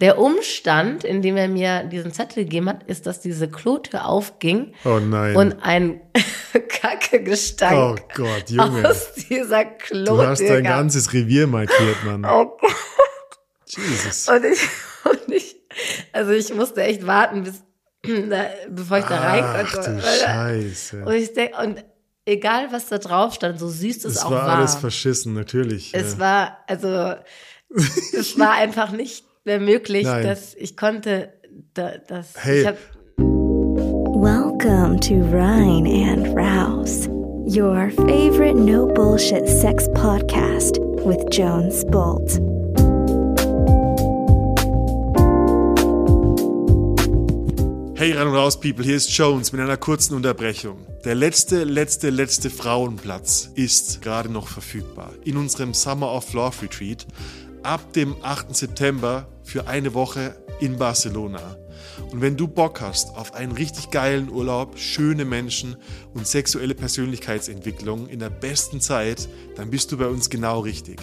Der Umstand, in dem er mir diesen Zettel gegeben hat, ist, dass diese Klotür aufging Oh nein. und ein Kacke-Gestank oh Gott, Junge. aus dieser Klotür Du hast dein ganzes Revier markiert, Mann. Oh Gott. Jesus. Und ich, und ich, also ich musste echt warten, bis, da, bevor ich da rein Ach konnte. du Weil da- Scheiße. Und ich denk, und egal was da drauf stand, so süß es Es auch war war. alles verschissen, natürlich. es ja. war, also, es war einfach nicht mehr möglich, Nein. dass ich konnte, da, das, Hey. ich hab, Welcome to Rhine and Rouse, your favorite no bullshit sex podcast with Jones Bolt. Hey, ran und raus, People, hier ist Jones mit einer kurzen Unterbrechung. Der letzte, letzte, letzte Frauenplatz ist gerade noch verfügbar in unserem Summer of Love Retreat ab dem 8. September für eine Woche in Barcelona. Und wenn du Bock hast auf einen richtig geilen Urlaub, schöne Menschen und sexuelle Persönlichkeitsentwicklung in der besten Zeit, dann bist du bei uns genau richtig.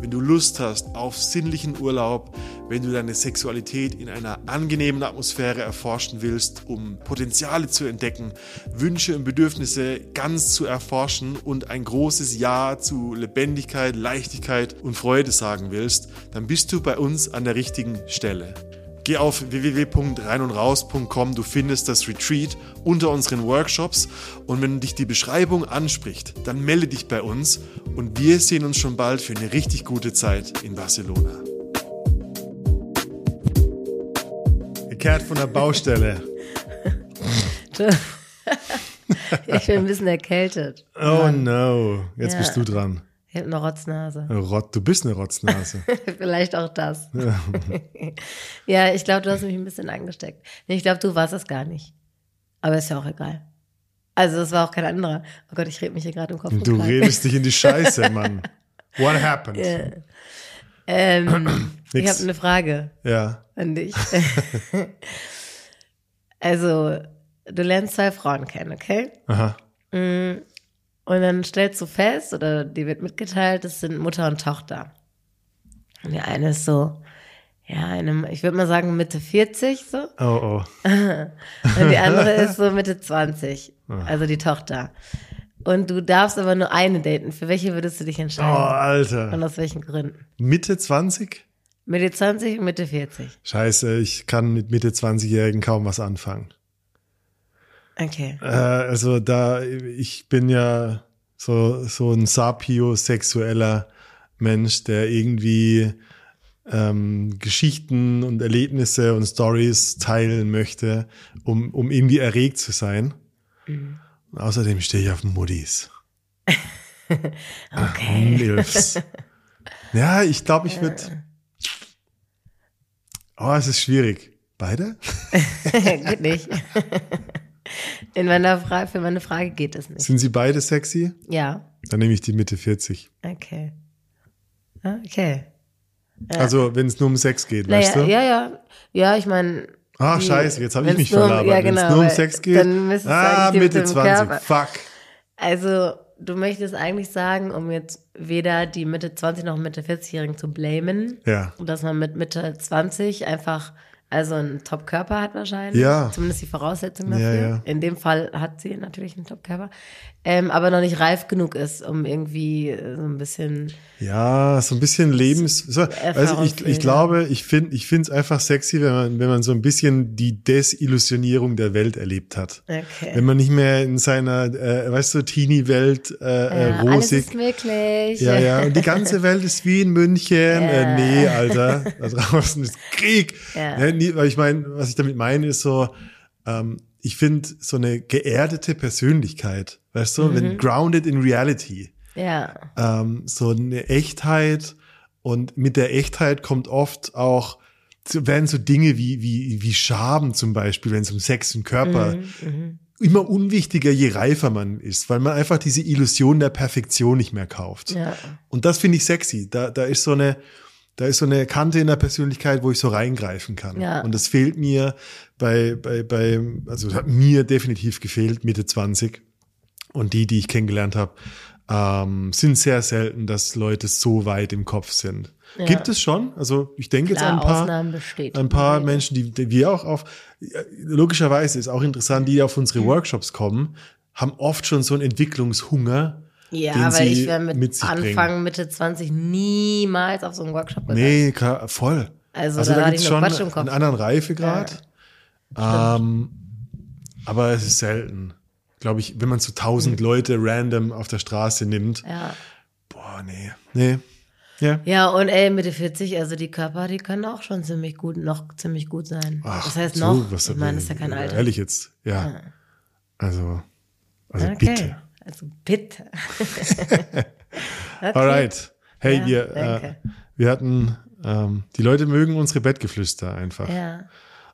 Wenn du Lust hast auf sinnlichen Urlaub, wenn du deine Sexualität in einer angenehmen Atmosphäre erforschen willst, um Potenziale zu entdecken, Wünsche und Bedürfnisse ganz zu erforschen und ein großes Ja zu Lebendigkeit, Leichtigkeit und Freude sagen willst, dann bist du bei uns an der richtigen Stelle. Geh auf www.reinundraus.com, du findest das Retreat unter unseren Workshops und wenn dich die Beschreibung anspricht, dann melde dich bei uns und wir sehen uns schon bald für eine richtig gute Zeit in Barcelona. Gekehrt von der Baustelle. ich bin ein bisschen erkältet. Oh no, jetzt Ja. bist du dran. Ich habe eine Rotznase. Rott, du bist eine Rotznase. Vielleicht auch das. ja, ich glaube, du hast mich ein bisschen angesteckt. Ich glaube, du warst es gar nicht. Aber ist ja auch egal. Also, es war auch kein anderer. Oh Gott, ich rede mich hier gerade im Kopf. Du Kragen. redest dich in die Scheiße, Mann. What happened? Ja. Ähm, ich habe eine Frage Ja. an dich. also, du lernst zwei Frauen kennen, okay? Aha. Und dann stellst du fest, oder dir wird mitgeteilt, das sind Mutter und Tochter. Und die eine ist so, ja, eine, ich würde mal sagen Mitte 40 so. Oh, oh. Und die andere ist so Mitte 20. Also die Tochter. Und du darfst aber nur eine daten. Für welche würdest du dich Oh, entscheiden? Und Alter. aus welchen Gründen? Mitte 20? Mitte 20 und Mitte 40. Scheiße, ich kann mit Mitte 20-Jährigen kaum was anfangen. Okay. Äh, also da, ich bin ja so, so ein sapiosexueller Mensch, der irgendwie ähm, Geschichten und Erlebnisse und Stories teilen möchte, um, um irgendwie erregt zu sein. Und außerdem stehe ich auf Muddis. Okay. Milfs. ja, ich glaube, ich würde. Oh, es ist schwierig. Beide? geht nicht. In meiner Frage, für meine Frage geht es nicht. Sind sie beide sexy? Ja. Dann nehme ich die Mitte 40. Okay. Ah, Okay. Also, wenn es nur um Sex geht, Naja, weißt du? ja, ja. Ja, ich meine. Ach, die- scheiße, jetzt habe ich mich nur um- verlabert. Ja, Wenn es genau. nur um Sex geht. Dann müsste es ah, die Mitte mit dem 20. Körper. Fuck. Also, du möchtest eigentlich sagen, um jetzt weder die Mitte 20 noch Mitte 40-Jährigen zu blamen, Ja. dass man mit Mitte 20 einfach also einen Top-Körper hat wahrscheinlich. Ja. Zumindest die Voraussetzung Ja, dafür. ja. In dem Fall hat sie natürlich einen Top-Körper. Ähm, aber noch nicht reif genug ist, um irgendwie äh, so ein bisschen. Ja, so ein bisschen Lebens. So, also ich, ich glaube, ich finde ich finde es einfach sexy, wenn man, wenn man so ein bisschen die Desillusionierung der Welt erlebt hat. Okay. Wenn man nicht mehr in seiner, äh, weißt du, Teenie-Welt äh, äh, ja, alles rosig. ist möglich. Ja, ja, und die ganze Welt ist wie in München. Äh, nee, Alter, da draußen ist Krieg. Ja. Ne, nie, weil ich meine, was ich damit meine, ist so, ähm, ich finde so eine geerdete Persönlichkeit, weißt du, Mhm. wenn grounded in reality, Ja. ähm, so eine Echtheit und mit der Echtheit kommt oft auch werden so Dinge wie wie wie Schaben zum Beispiel, wenn es um Sex und Körper Mhm, immer unwichtiger, je reifer man ist, weil man einfach diese Illusion der Perfektion nicht mehr kauft. Ja. Und das finde ich sexy. Da, da ist so eine, da ist so eine Kante in der Persönlichkeit, wo ich so reingreifen kann. Ja. Und das fehlt mir bei, bei, bei, also hat mir definitiv gefehlt, Mitte 20. Und die, die ich kennengelernt habe, ähm, sind sehr selten, dass Leute so weit im Kopf sind. Ja. Gibt es schon? Also ich denke jetzt Klar, an ein paar, ein paar Menschen, die, die wir auch auf, logischerweise ist auch interessant, die auf unsere Workshops kommen, haben oft schon so einen Entwicklungshunger. Ja, den weil sie ich wäre mit, mit Anfang, bringen. Mitte 20 niemals auf so einen Workshop gegangen. Nee, klar, voll. Also, Also da da ich nur schon einen anderen Reifegrad. ähm, aber es ist selten. Glaube ich, wenn man so tausend Leute random auf der Straße nimmt. Mhm. Ja. Boah, nee. Nee. Ja. Ja, und ey, Mitte 40, also die Körper, die können auch schon ziemlich gut, noch ziemlich gut sein. Ach, das heißt so, noch, was- ich meine, das ist ja kein Alter. Ehrlich jetzt, ja. Also, also Okay. bitte. Also bitte. okay. Alright. Hey, Ja, wir, äh, wir hatten, ähm, die Leute mögen unsere Bettgeflüster einfach. Ja.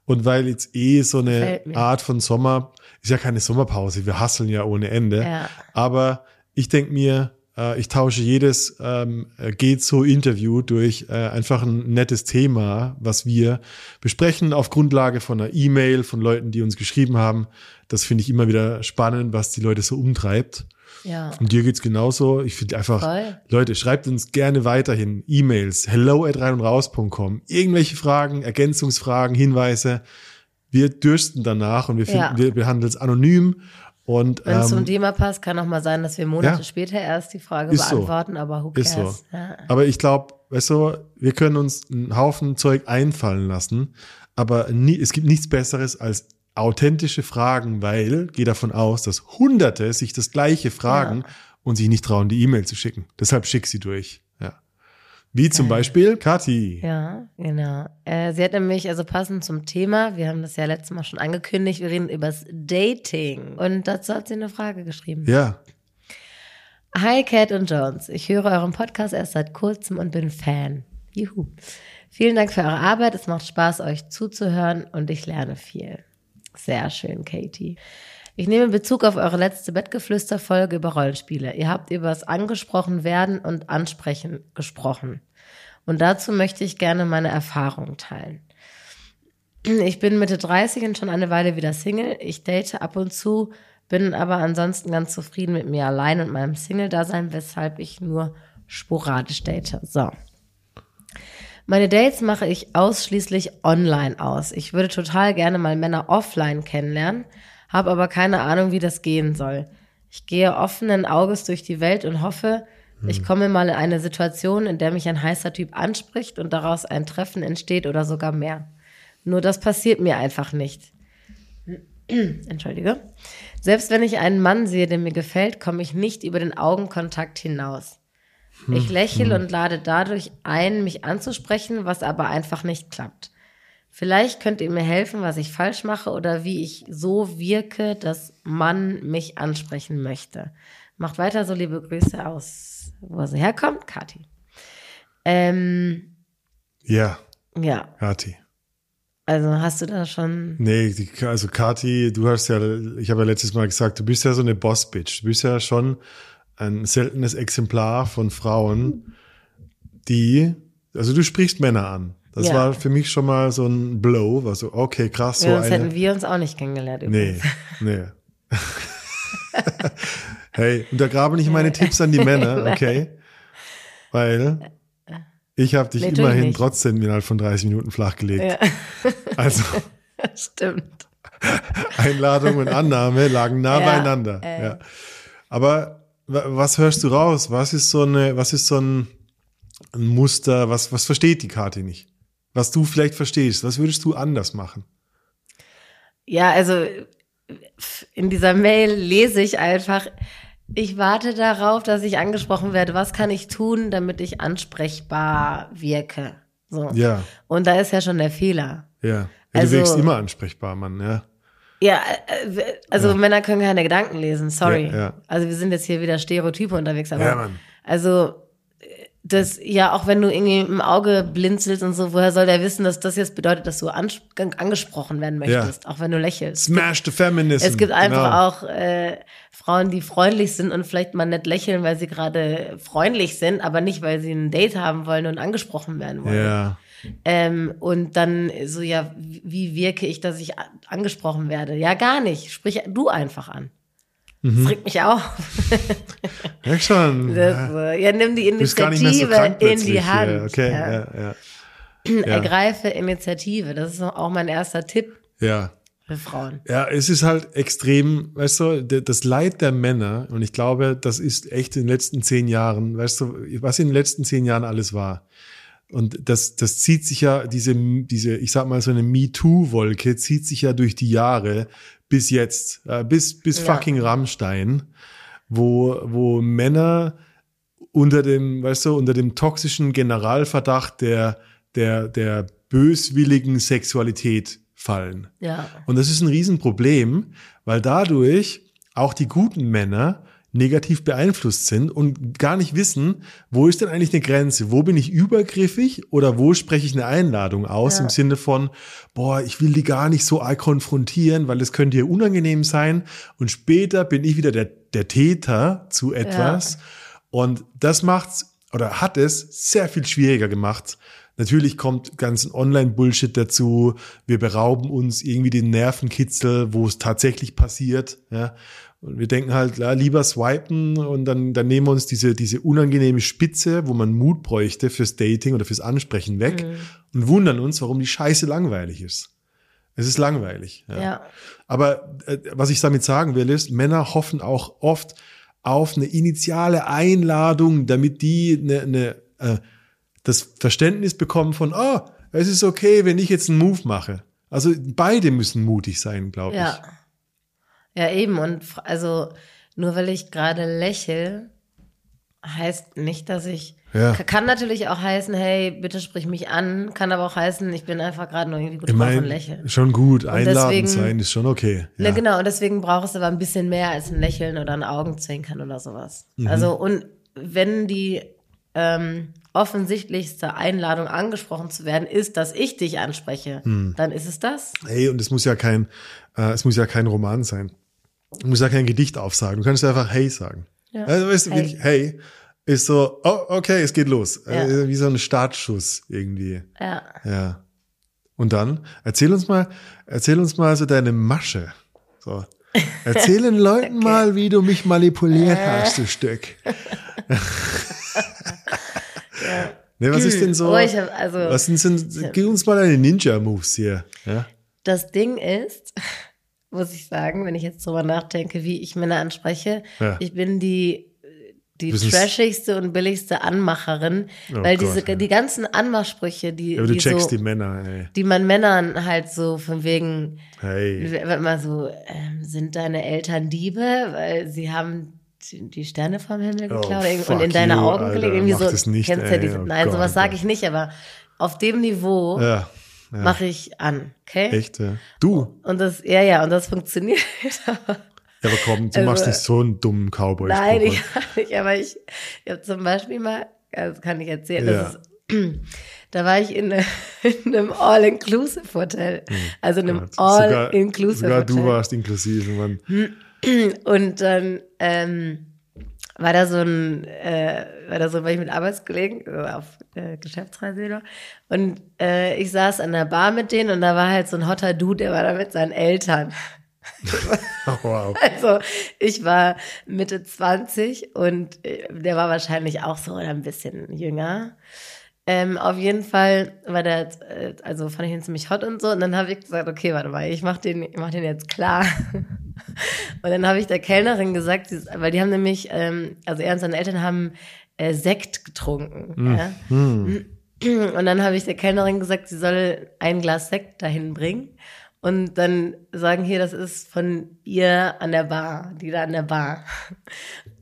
Und weil jetzt eh so eine. Art von Sommer, ist ja keine Sommerpause, wir hasseln ja ohne Ende. Ja. Aber ich denk mir, äh, ich tausche jedes ähm, äh, geht so Interview durch äh, einfach ein nettes Thema, was wir besprechen auf Grundlage von einer E-Mail von Leuten, die uns geschrieben haben. Das finde ich immer wieder spannend, was die Leute so umtreibt. Ja. Und dir geht's genauso. Ich finde einfach, Voll. Leute, schreibt uns gerne weiterhin E-Mails, hello at rein und raus.com. Irgendwelche Fragen, Ergänzungsfragen, Hinweise. Wir dürsten danach und wir, finden, Ja. wir behandeln es anonym. Und Wenn es zum ähm, Thema passt, kann auch mal sein, dass wir Monate Ja. später erst die Frage Ist so. beantworten, aber who ist cares? so. Ja. Aber ich glaube, weißt du, wir können uns einen Haufen Zeug einfallen lassen, aber nie, es gibt nichts Besseres als authentische Fragen, weil, geh davon aus, dass Hunderte sich das Gleiche fragen Ja. und sich nicht trauen, die E-Mail zu schicken. Deshalb schick sie durch. Wie zum Beispiel Kathi. Ja, genau. Äh, sie hat nämlich, also passend zum Thema, wir haben das ja letztes Mal schon angekündigt, wir reden übers Dating. Und dazu hat sie eine Frage geschrieben. Ja. Hi Cat und Jones, ich höre euren Podcast erst seit kurzem und bin Fan. Juhu. Vielen Dank für eure Arbeit, es macht Spaß, euch zuzuhören und ich lerne viel. Sehr schön, Katie. Ich nehme Bezug auf eure letzte Bettgeflüster-Folge über Rollenspiele. Ihr habt über das Angesprochen werden und Ansprechen gesprochen. Und dazu möchte ich gerne meine Erfahrungen teilen. Ich bin Mitte 30 und schon eine Weile wieder Single. Ich date ab und zu, bin aber ansonsten ganz zufrieden mit mir allein und meinem Single-Dasein, weshalb ich nur sporadisch date. So. Meine Dates mache ich ausschließlich online aus. Ich würde total gerne mal Männer offline kennenlernen, habe aber keine Ahnung, wie das gehen soll. Ich gehe offenen Auges durch die Welt und hoffe, ich komme mal in eine Situation, in der mich ein heißer Typ anspricht und daraus ein Treffen entsteht oder sogar mehr. Nur das passiert mir einfach nicht. Entschuldige. Selbst wenn ich einen Mann sehe, der mir gefällt, komme ich nicht über den Augenkontakt hinaus. Ich lächle und lade dadurch ein, mich anzusprechen, was aber einfach nicht klappt. Vielleicht könnt ihr mir helfen, was ich falsch mache oder wie ich so wirke, dass man mich ansprechen möchte. Macht weiter so liebe Grüße aus, wo sie herkommt, Kathi. Ähm, Ja, ja, Kathi. also hast du da schon. Nee, die, also Kathi, du hast ja, ich habe ja letztes Mal gesagt, du bist ja so eine Boss-Bitch. Du bist ja schon ein seltenes Exemplar von Frauen, die, also du sprichst Männer an. Das Ja. war für mich schon mal so ein Blow, war so, okay, krass, so ja, sonst eine. hätten wir uns auch nicht kennengelernt. Nee, übrigens. nee. hey, untergrabe nicht meine Tipps an die Männer, okay? Weil ich habe dich Nee, immerhin nicht. trotzdem innerhalb von 30 Minuten flachgelegt. Ja, Also stimmt. Einladung und Annahme lagen nah Ja, beieinander. äh. Ja. Aber wa- was hörst du raus? Was ist so eine, was ist so ein, ein Muster? Was, was versteht die Karte nicht? Was du vielleicht verstehst? Was würdest du anders machen? Ja, also in dieser Mail lese ich einfach, ich warte darauf, dass ich angesprochen werde. Was kann ich tun, damit ich ansprechbar wirke? So. Ja, Und da ist ja schon der Fehler. ja. ja Also- du wirkst immer ansprechbar, Mann, ja. Ja, äh, also Männer können keine Gedanken lesen, sorry. Ja, ja. Also wir sind jetzt hier wieder Stereotype unterwegs, aber Ja, Mann. also das, ja, auch wenn du irgendwie im Auge blinzelst und so, woher soll der wissen, dass das jetzt bedeutet, dass du angesprochen werden möchtest, auch wenn du lächelst. Smash the Feminism. Es gibt einfach genau. auch äh, Frauen, die freundlich sind und vielleicht mal nicht lächeln, weil sie gerade freundlich sind, aber nicht, weil sie ein Date haben wollen und angesprochen werden wollen. Ja, Ähm, und dann so, ja, wie wirke ich, dass ich angesprochen werde? Ja, gar nicht. Sprich du einfach an. Das regt mich auf. Ja, schon. Das, ja, nimm die so Initiative krank in die Hand. Ja, okay, Ja. ja. Ergreife Initiative. Das ist auch mein erster Tipp Ja. für Frauen. Ja, es ist halt extrem, weißt du, das Leid der Männer, und ich glaube, das ist echt in den letzten zehn Jahren, weißt du, was in den letzten zehn Jahren alles war. Und das, das zieht sich ja, diese, diese, ich sag mal, so eine MeToo-Wolke zieht sich ja durch die Jahre bis jetzt, äh, bis, bis Ja. fucking Rammstein, wo, wo Männer unter dem, weißt du, unter dem toxischen Generalverdacht der, der, der böswilligen Sexualität fallen. Ja. Und das ist ein Riesenproblem, weil dadurch auch die guten Männer negativ beeinflusst sind und gar nicht wissen, wo ist denn eigentlich eine Grenze? Wo bin ich übergriffig oder wo spreche ich eine Einladung aus Ja. im Sinne von, boah, ich will die gar nicht so arg konfrontieren, weil das könnte ihr unangenehm sein und später bin ich wieder der, der Täter zu etwas. Und das macht's oder hat es sehr viel schwieriger gemacht. Natürlich kommt ganzen Online-Bullshit dazu. Wir berauben uns irgendwie den Nervenkitzel, wo es tatsächlich passiert. Ja. Und wir denken halt, ja, lieber swipen und dann, dann nehmen wir uns diese, diese unangenehme Spitze, wo man Mut bräuchte fürs Dating oder fürs Ansprechen weg und wundern uns, warum die Scheiße langweilig ist. Es ist langweilig. Ja. Ja. Aber äh, was ich damit sagen will, ist, Männer hoffen auch oft auf eine initiale Einladung, damit die eine, eine, äh, das Verständnis bekommen von, oh, es ist okay, wenn ich jetzt einen Move mache. Also beide müssen mutig sein, glaube Ja. Ja, eben. Und also, nur weil ich gerade lächel, heißt nicht, dass ich. Ja. Ka- Kann natürlich auch heißen, hey, bitte sprich mich an. Kann aber auch heißen, ich bin einfach gerade nur irgendwie gut ich. Ich drauf und lächle. schon gut, einladend sein ist schon okay. Ne, Ja. genau, und deswegen brauchst du aber ein bisschen mehr als ein Lächeln oder ein Augenzwinkern oder sowas. Mhm. Also, und wenn die ähm, offensichtlichste Einladung angesprochen zu werden ist, dass ich dich anspreche, Mhm. dann ist es das. Hey, und es muss ja kein, äh, es muss ja kein Roman sein. Du musst ja kein Gedicht aufsagen. Du kannst einfach Hey sagen. Ja. Also, weißt du, Hey. wirklich, hey ist so, oh, okay, es geht los. Ja. Äh, wie so ein Startschuss irgendwie. Ja. Ja. Und dann, erzähl uns mal, erzähl uns mal so deine Masche. So. Erzähl den Leuten mal, wie du mich manipuliert hast, du Stück. Ne, was ist denn so? Oh, hab, also, was sind, sind gib uns mal deine Ninja-Moves hier. Ja? Das Ding ist, muss ich sagen, wenn ich jetzt drüber nachdenke, wie ich Männer anspreche, Ja. ich bin die die Du bist- trashigste und billigste Anmacherin, Oh weil Gott, diese ja. die ganzen Anmachsprüche, die Ja, aber du die checkst so, die Männer, ey. die man Männern halt so von wegen Hey. immer so ähm, sind deine Eltern Diebe, weil sie haben die die Sterne vom Himmel Oh, geklaut und fuck in deine you, Augen gelegt. Irgendwie mach so, das nicht, kennst ja ey. diese, Oh nein, Gott, sowas oh sage ich nicht, aber auf dem Niveau Ja. Ja. mache ich an, okay? Echt, ja. Du? Und das, ja, ja, und das funktioniert. Ja, aber komm, du Also- machst nicht so einen dummen cowboy Nein, ich nicht, aber ich, ich habe zum Beispiel mal, das kann ich erzählen, Ja. ist, da war ich in, eine, in einem All-Inclusive-Hotel. Also in einem Hm. Sogar, sogar du All-Inclusive-Hotel. warst inklusive, Mann. Und dann ähm, war da so ein, äh, war da so, war ich mit Arbeitskollegen auf äh, Geschäftsreise wieder. Und äh, ich saß an der Bar mit denen und da war halt so ein hotter Dude, der war da mit seinen Eltern. Oh, wow. Also ich war Mitte 20 und äh, der war wahrscheinlich auch so oder ein bisschen jünger. Ähm, auf jeden Fall war der, äh, also fand ich ihn ziemlich hot und so. Und dann habe ich gesagt, okay, warte mal, ich mach den, ich mach den jetzt klar. und dann habe ich der Kellnerin gesagt, weil die haben nämlich, ähm, also er und seine Eltern haben äh, Sekt getrunken. Ja? Und dann habe ich der Kellnerin gesagt, sie soll ein Glas Sekt dahin bringen. Und dann sagen hier, das ist von ihr an der Bar, die da an der Bar.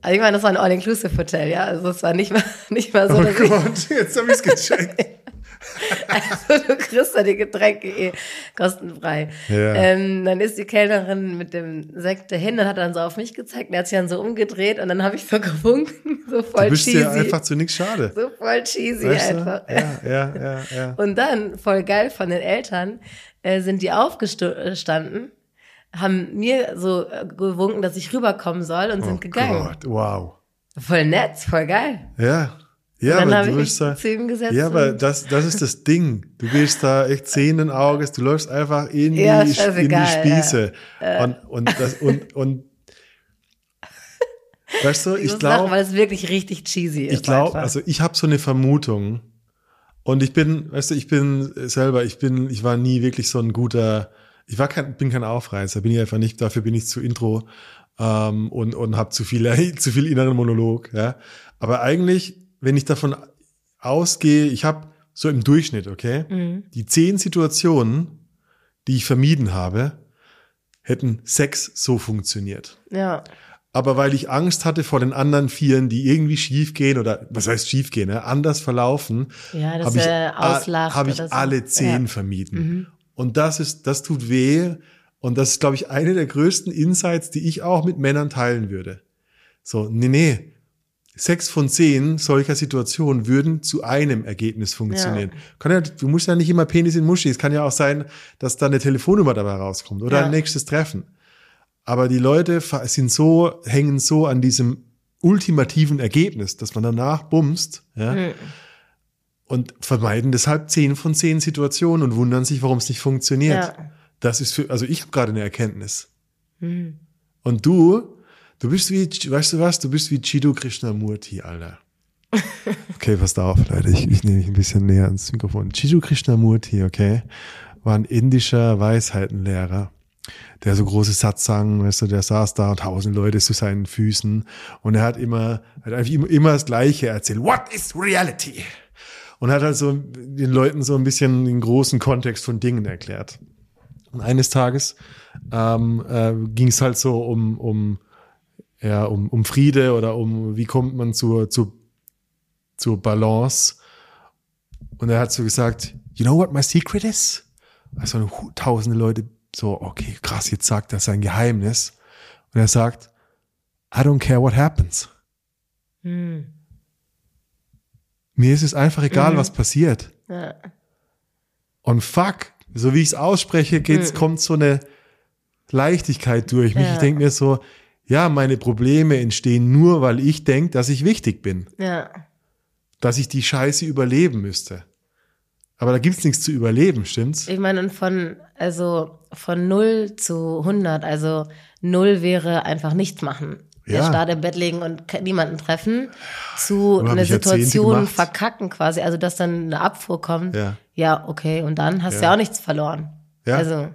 Also ich meine, das war ein All-Inclusive-Hotel, ja. Also es war nicht mal, nicht mal so, Oh dass ich, Gott, jetzt hab ich's gecheckt. also du kriegst da die Getränke eh kostenfrei. Ja. Ähm, dann ist die Kellnerin mit dem Sekt dahin und hat dann so auf mich gezeigt und er hat sich dann so umgedreht und dann habe ich so gewunken, so voll Du bist cheesy. dir einfach zu nichts schade. so voll cheesy Weißt du? einfach. Ja, ja, ja, ja. Und dann, voll geil von den Eltern, äh, sind die aufgestanden, haben mir so äh, gewunken, dass ich rüberkommen soll und sind gegangen. Oh Gott, wow. Voll nett, voll geil. Ja. Ja, dann aber habe du ich da. zu ihm gesetzt. Ja, aber und- das, das ist das Ding. Du gehst da echt sehenden Auges, du läufst einfach in die, Ja, in die Spieße. Und, und, das, und, und Weißt du, Ich, ich glaube, weil es wirklich richtig cheesy ist. ich glaube, also ich habe so eine Vermutung und ich bin, weißt du, ich bin selber, ich bin, ich war nie wirklich so ein guter, ich war kein, bin kein Aufreißer, bin ich einfach nicht, dafür bin ich zu intro ähm, und und habe zu viel, zu viel inneren Monolog, ja. Aber eigentlich, wenn ich davon ausgehe, ich habe so im Durchschnitt, okay, Mhm. die zehn Situationen, die ich vermieden habe, hätten sechs so funktioniert. ja. Aber weil ich Angst hatte vor den anderen Vieren, die irgendwie schief gehen oder was heißt schief gehen, ne? anders verlaufen, Ja, habe ich, hab ich so. alle zehn Ja. vermieden. Und das ist, das tut weh. Und das ist, glaube ich, eine der größten Insights, die ich auch mit Männern teilen würde. So, nee, nee. Sechs von zehn solcher Situationen würden zu einem Ergebnis funktionieren. Kann ja, du musst ja nicht immer Penis in Muschi. Es kann ja auch sein, dass da eine Telefonnummer dabei rauskommt oder Ja. ein nächstes Treffen. Aber die Leute sind so, hängen so an diesem ultimativen Ergebnis, dass man danach bumst, ja, Mhm. und vermeiden deshalb zehn von zehn Situationen und wundern sich, warum es nicht funktioniert. Ja. Das ist für, also ich habe gerade eine Erkenntnis. Mhm. Und du, du bist wie, weißt du was, du bist wie Chido Krishnamurti, Alter. Okay, passt auf, Leute, ich, ich nehme mich ein bisschen näher ans Mikrofon. Chido Krishnamurti, okay, war ein indischer Weisheitenlehrer, der so große Satsang, weißt du, der saß da und tausend Leute zu seinen Füßen und er hat immer, hat einfach immer, immer das Gleiche erzählt. What is reality? Und hat halt so den Leuten so ein bisschen den großen Kontext von Dingen erklärt. Und eines Tages ähm, äh, ging es halt so um, um, ja, um, um Friede oder um, wie kommt man zur, zur, zur Balance. Und er hat so gesagt, you know what my secret is? Also tausende Leute so, okay, krass, jetzt sagt er sein Geheimnis. Und er sagt, I don't care what happens. Mhm. Mir ist es einfach egal, was passiert. Ja. Und fuck, so wie ich es ausspreche, geht's, kommt so eine Leichtigkeit durch mich. Ja. Ich denke mir so, ja, meine Probleme entstehen nur, weil ich denke, dass ich wichtig bin, ja. dass ich die Scheiße überleben müsste. Aber da gibt's nichts zu überleben, stimmt's? Ich meine, und von, also von 0 zu 100, also 0 wäre einfach nichts machen. Der Ja. Start im Bett legen und niemanden treffen, zu Oder hab eine ich Jahrzehnte Situation verkacken quasi, also dass dann eine Abfuhr kommt. Ja. Ja, okay, und dann hast du Ja. ja auch nichts verloren. Ja. Also,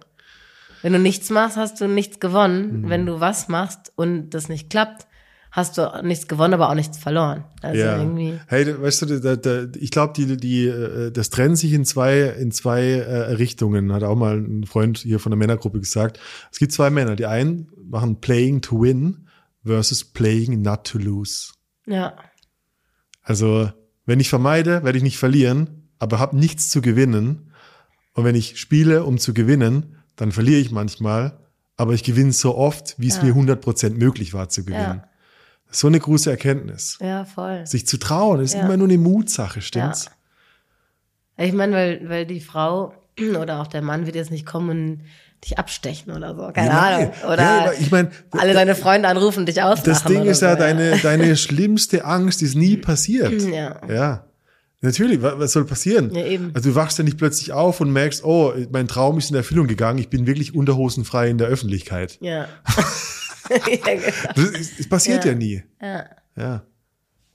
wenn du nichts machst, hast du nichts gewonnen. Mhm. Wenn du was machst und das nicht klappt, hast du nichts gewonnen, aber auch nichts verloren. Also ja. irgendwie. Hey, weißt du, da, da, ich glaube, die, die, äh, das trennt sich in zwei, in zwei äh, Richtungen. Hat auch mal ein Freund hier von der Männergruppe gesagt. Es gibt zwei Männer. Die einen machen Playing to Win versus Playing not to lose. Ja. Also, wenn ich vermeide, werde ich nicht verlieren, aber habe nichts zu gewinnen. Und wenn ich spiele, um zu gewinnen, dann verliere ich manchmal, aber ich gewinne so oft, wie es Ja. mir 100% möglich war zu gewinnen. Ja. So eine große Erkenntnis. Ja, voll. Sich zu trauen, ist Ja. immer nur eine Mutsache, stimmt's? Ich meine, weil, weil die Frau oder auch der Mann wird jetzt nicht kommen und dich abstechen oder so. Keine Ja, Ahnung. Oder Ja, ich mein, alle deine Freunde anrufen, dich auslachen. Das Ding ist so, ja, deine, deine schlimmste Angst ist nie passiert. Ja. Ja. Natürlich, wa- was soll passieren? Ja, eben. Also du wachst ja nicht plötzlich auf und merkst, oh, mein Traum ist in Erfüllung gegangen, ich bin wirklich unterhosenfrei in der Öffentlichkeit. Ja. ja, genau. Das passiert ja. Ja. nie. ja. Ja.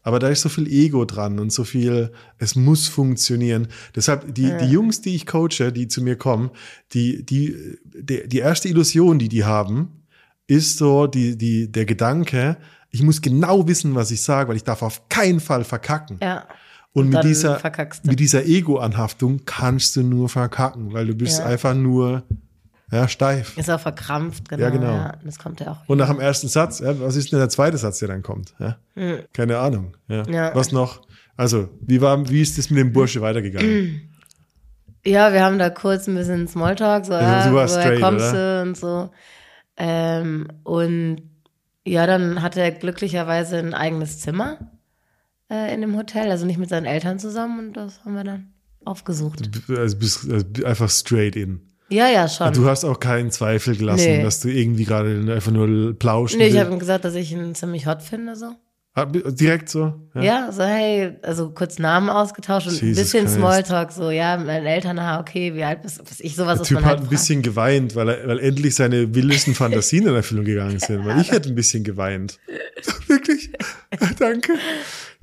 Aber da ist so viel Ego dran und so viel, es muss funktionieren. Deshalb, die, die Jungs, die ich coache, die zu mir kommen, die, die, die, die erste Illusion, die die haben, ist so die, die, der Gedanke, ich muss genau wissen, was ich sage, weil ich darf auf keinen Fall verkacken. ja. Und mit dann dieser, mit dieser Ego-Anhaftung kannst du nur verkacken, weil du bist Ja. einfach nur ja, steif. Ist auch verkrampft, genau. Ja, genau. Ja, das kommt ja auch. Und nach dem ersten Satz, ja, was ist denn der zweite Satz, der dann kommt? Ja? Keine Ahnung. Ja. Was noch? Also, wie war, wie ist es mit dem Bursche weitergegangen? Ja, wir haben da kurz ein bisschen Smalltalk, so, ja, woher straight, kommst oder? du und so. Ähm, und ja, dann hatte er glücklicherweise ein eigenes Zimmer äh, in dem Hotel, also nicht mit seinen Eltern zusammen und das haben wir dann aufgesucht. Also, bist, also einfach straight in. Ja, ja, schon. Du hast auch keinen Zweifel gelassen, Nee. dass du irgendwie gerade einfach nur plauschen nee, ich habe ihm gesagt, dass ich ihn ziemlich hot finde, so. Ah, direkt so? Ja, so hey, also kurz Namen ausgetauscht und ein bisschen Christ. Smalltalk, so ja, mit meinen Eltern, ah, okay, wie alt bist du? Was ich sowas Der Typ man hat halt ein fragt. bisschen geweint, weil, er, weil endlich seine wildesten Fantasien in Erfüllung gegangen sind. Weil ich hätte ein bisschen geweint. Wirklich? Danke.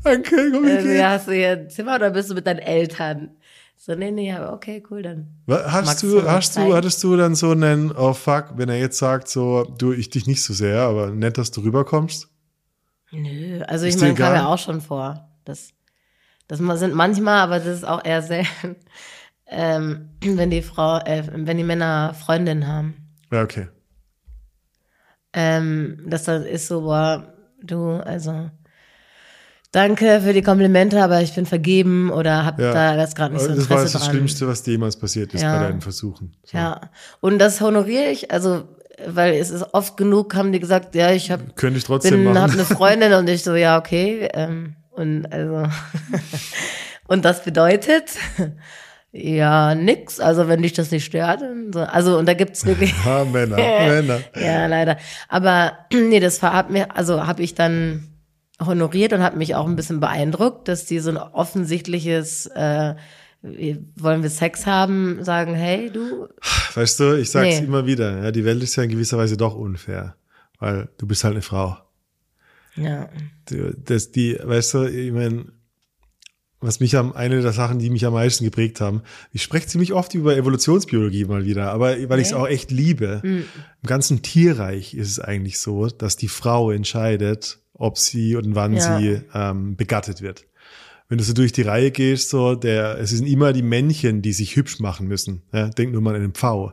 Danke, komm, ich Also, ja, hast du hier ein Zimmer oder bist du mit deinen Eltern? So, nee, nee, aber okay, cool, dann. Hast du, du hast du, hattest du dann so einen, oh fuck, wenn er jetzt sagt, so, du, ich dich nicht so sehr, aber nett, dass du rüberkommst? Nö, also ich Ist dir meine, kam ja auch schon vor. Das, das sind manchmal, aber das ist auch eher selten, ähm, wenn die Frau, äh, wenn die Männer Freundinnen haben. Ja, okay. Ähm, das ist so, boah, du, also danke für die Komplimente, aber ich bin vergeben oder hab Ja. da das gerade nicht so das Interesse war jetzt das dran. Schlimmste, was dir jemals passiert ist Ja. bei deinen Versuchen. So. Ja, und das honoriere ich, also weil es ist oft genug, haben die gesagt, ja, ich hab, Könnte ich trotzdem bin, hab machen. eine Freundin und ich so, ja, okay, ähm, und also und das bedeutet ja nix, also wenn dich das nicht stört, so, also und da gibt's wirklich Ha, Männer, Männer. ja, leider. Aber nee, das war, hat mir, also habe ich dann honoriert und hat mich auch ein bisschen beeindruckt, dass die so ein offensichtliches, äh, wie- wollen wir Sex haben, sagen, hey, du, Weißt du, ich sag's Nee. immer wieder, ja, die Welt ist ja in gewisser Weise doch unfair, weil du bist halt eine Frau. ja, Das, die, weißt du, ich meine, was mich am, eine der Sachen, die mich am meisten geprägt haben, ich spreche ziemlich oft über Evolutionsbiologie mal wieder, aber weil ich es Okay. auch echt liebe. Im ganzen Tierreich ist es eigentlich so, dass die Frau entscheidet, ob sie und wann Ja. sie ähm, begattet wird. Wenn du so durch die Reihe gehst, so der, es sind immer die Männchen, die sich hübsch machen müssen. Ja, denk nur mal an den Pfau.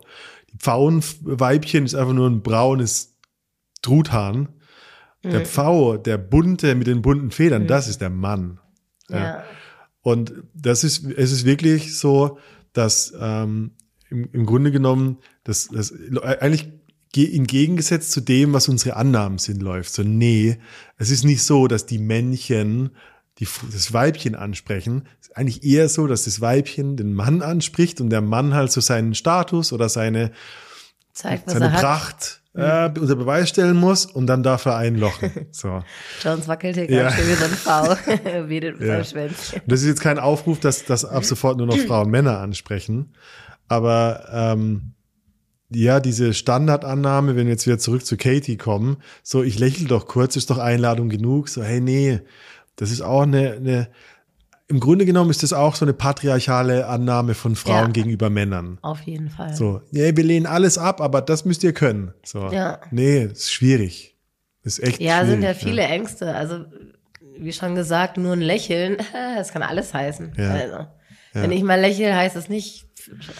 Die Pfauenweibchen ist einfach nur ein braunes Truthahn. Der Pfau, der bunte mit den bunten Federn, das ist der Mann. ja, Und das ist, es ist wirklich so, dass ähm, im, im Grunde genommen, das, das eigentlich Gegengesetz zu dem, was unsere Annahmen sind, läuft. So, nee, es ist nicht so, dass die Männchen die, das Weibchen ansprechen. Es ist eigentlich eher so, dass das Weibchen den Mann anspricht und der Mann halt so seinen Status oder seine, zeigt, seine. Pracht äh, unter Beweis stellen muss und dann darf er einlochen. So. Jones wackelt hier Ja. gerade schon wie so ein V, wedelt mit Ja. seinem Schwänzchen. Das ist jetzt kein Aufruf, dass, dass ab sofort nur noch Frauen Männer ansprechen. Aber ähm, ja, diese Standardannahme, wenn wir jetzt wieder zurück zu Katie kommen, so ich lächle doch kurz, ist doch Einladung genug. So, hey, nee, das ist auch eine, eine im Grunde genommen ist das auch so eine patriarchale Annahme von Frauen Ja. gegenüber Männern. Auf jeden Fall. So, ja, wir lehnen alles ab, aber das müsst ihr können. So, Ja. nee, ist schwierig. Ist echt Ja, schwierig. sind ja viele Ängste. Also, wie schon gesagt, nur ein Lächeln, das kann alles heißen. Ja. Also, wenn ich mal lächle, heißt das nicht.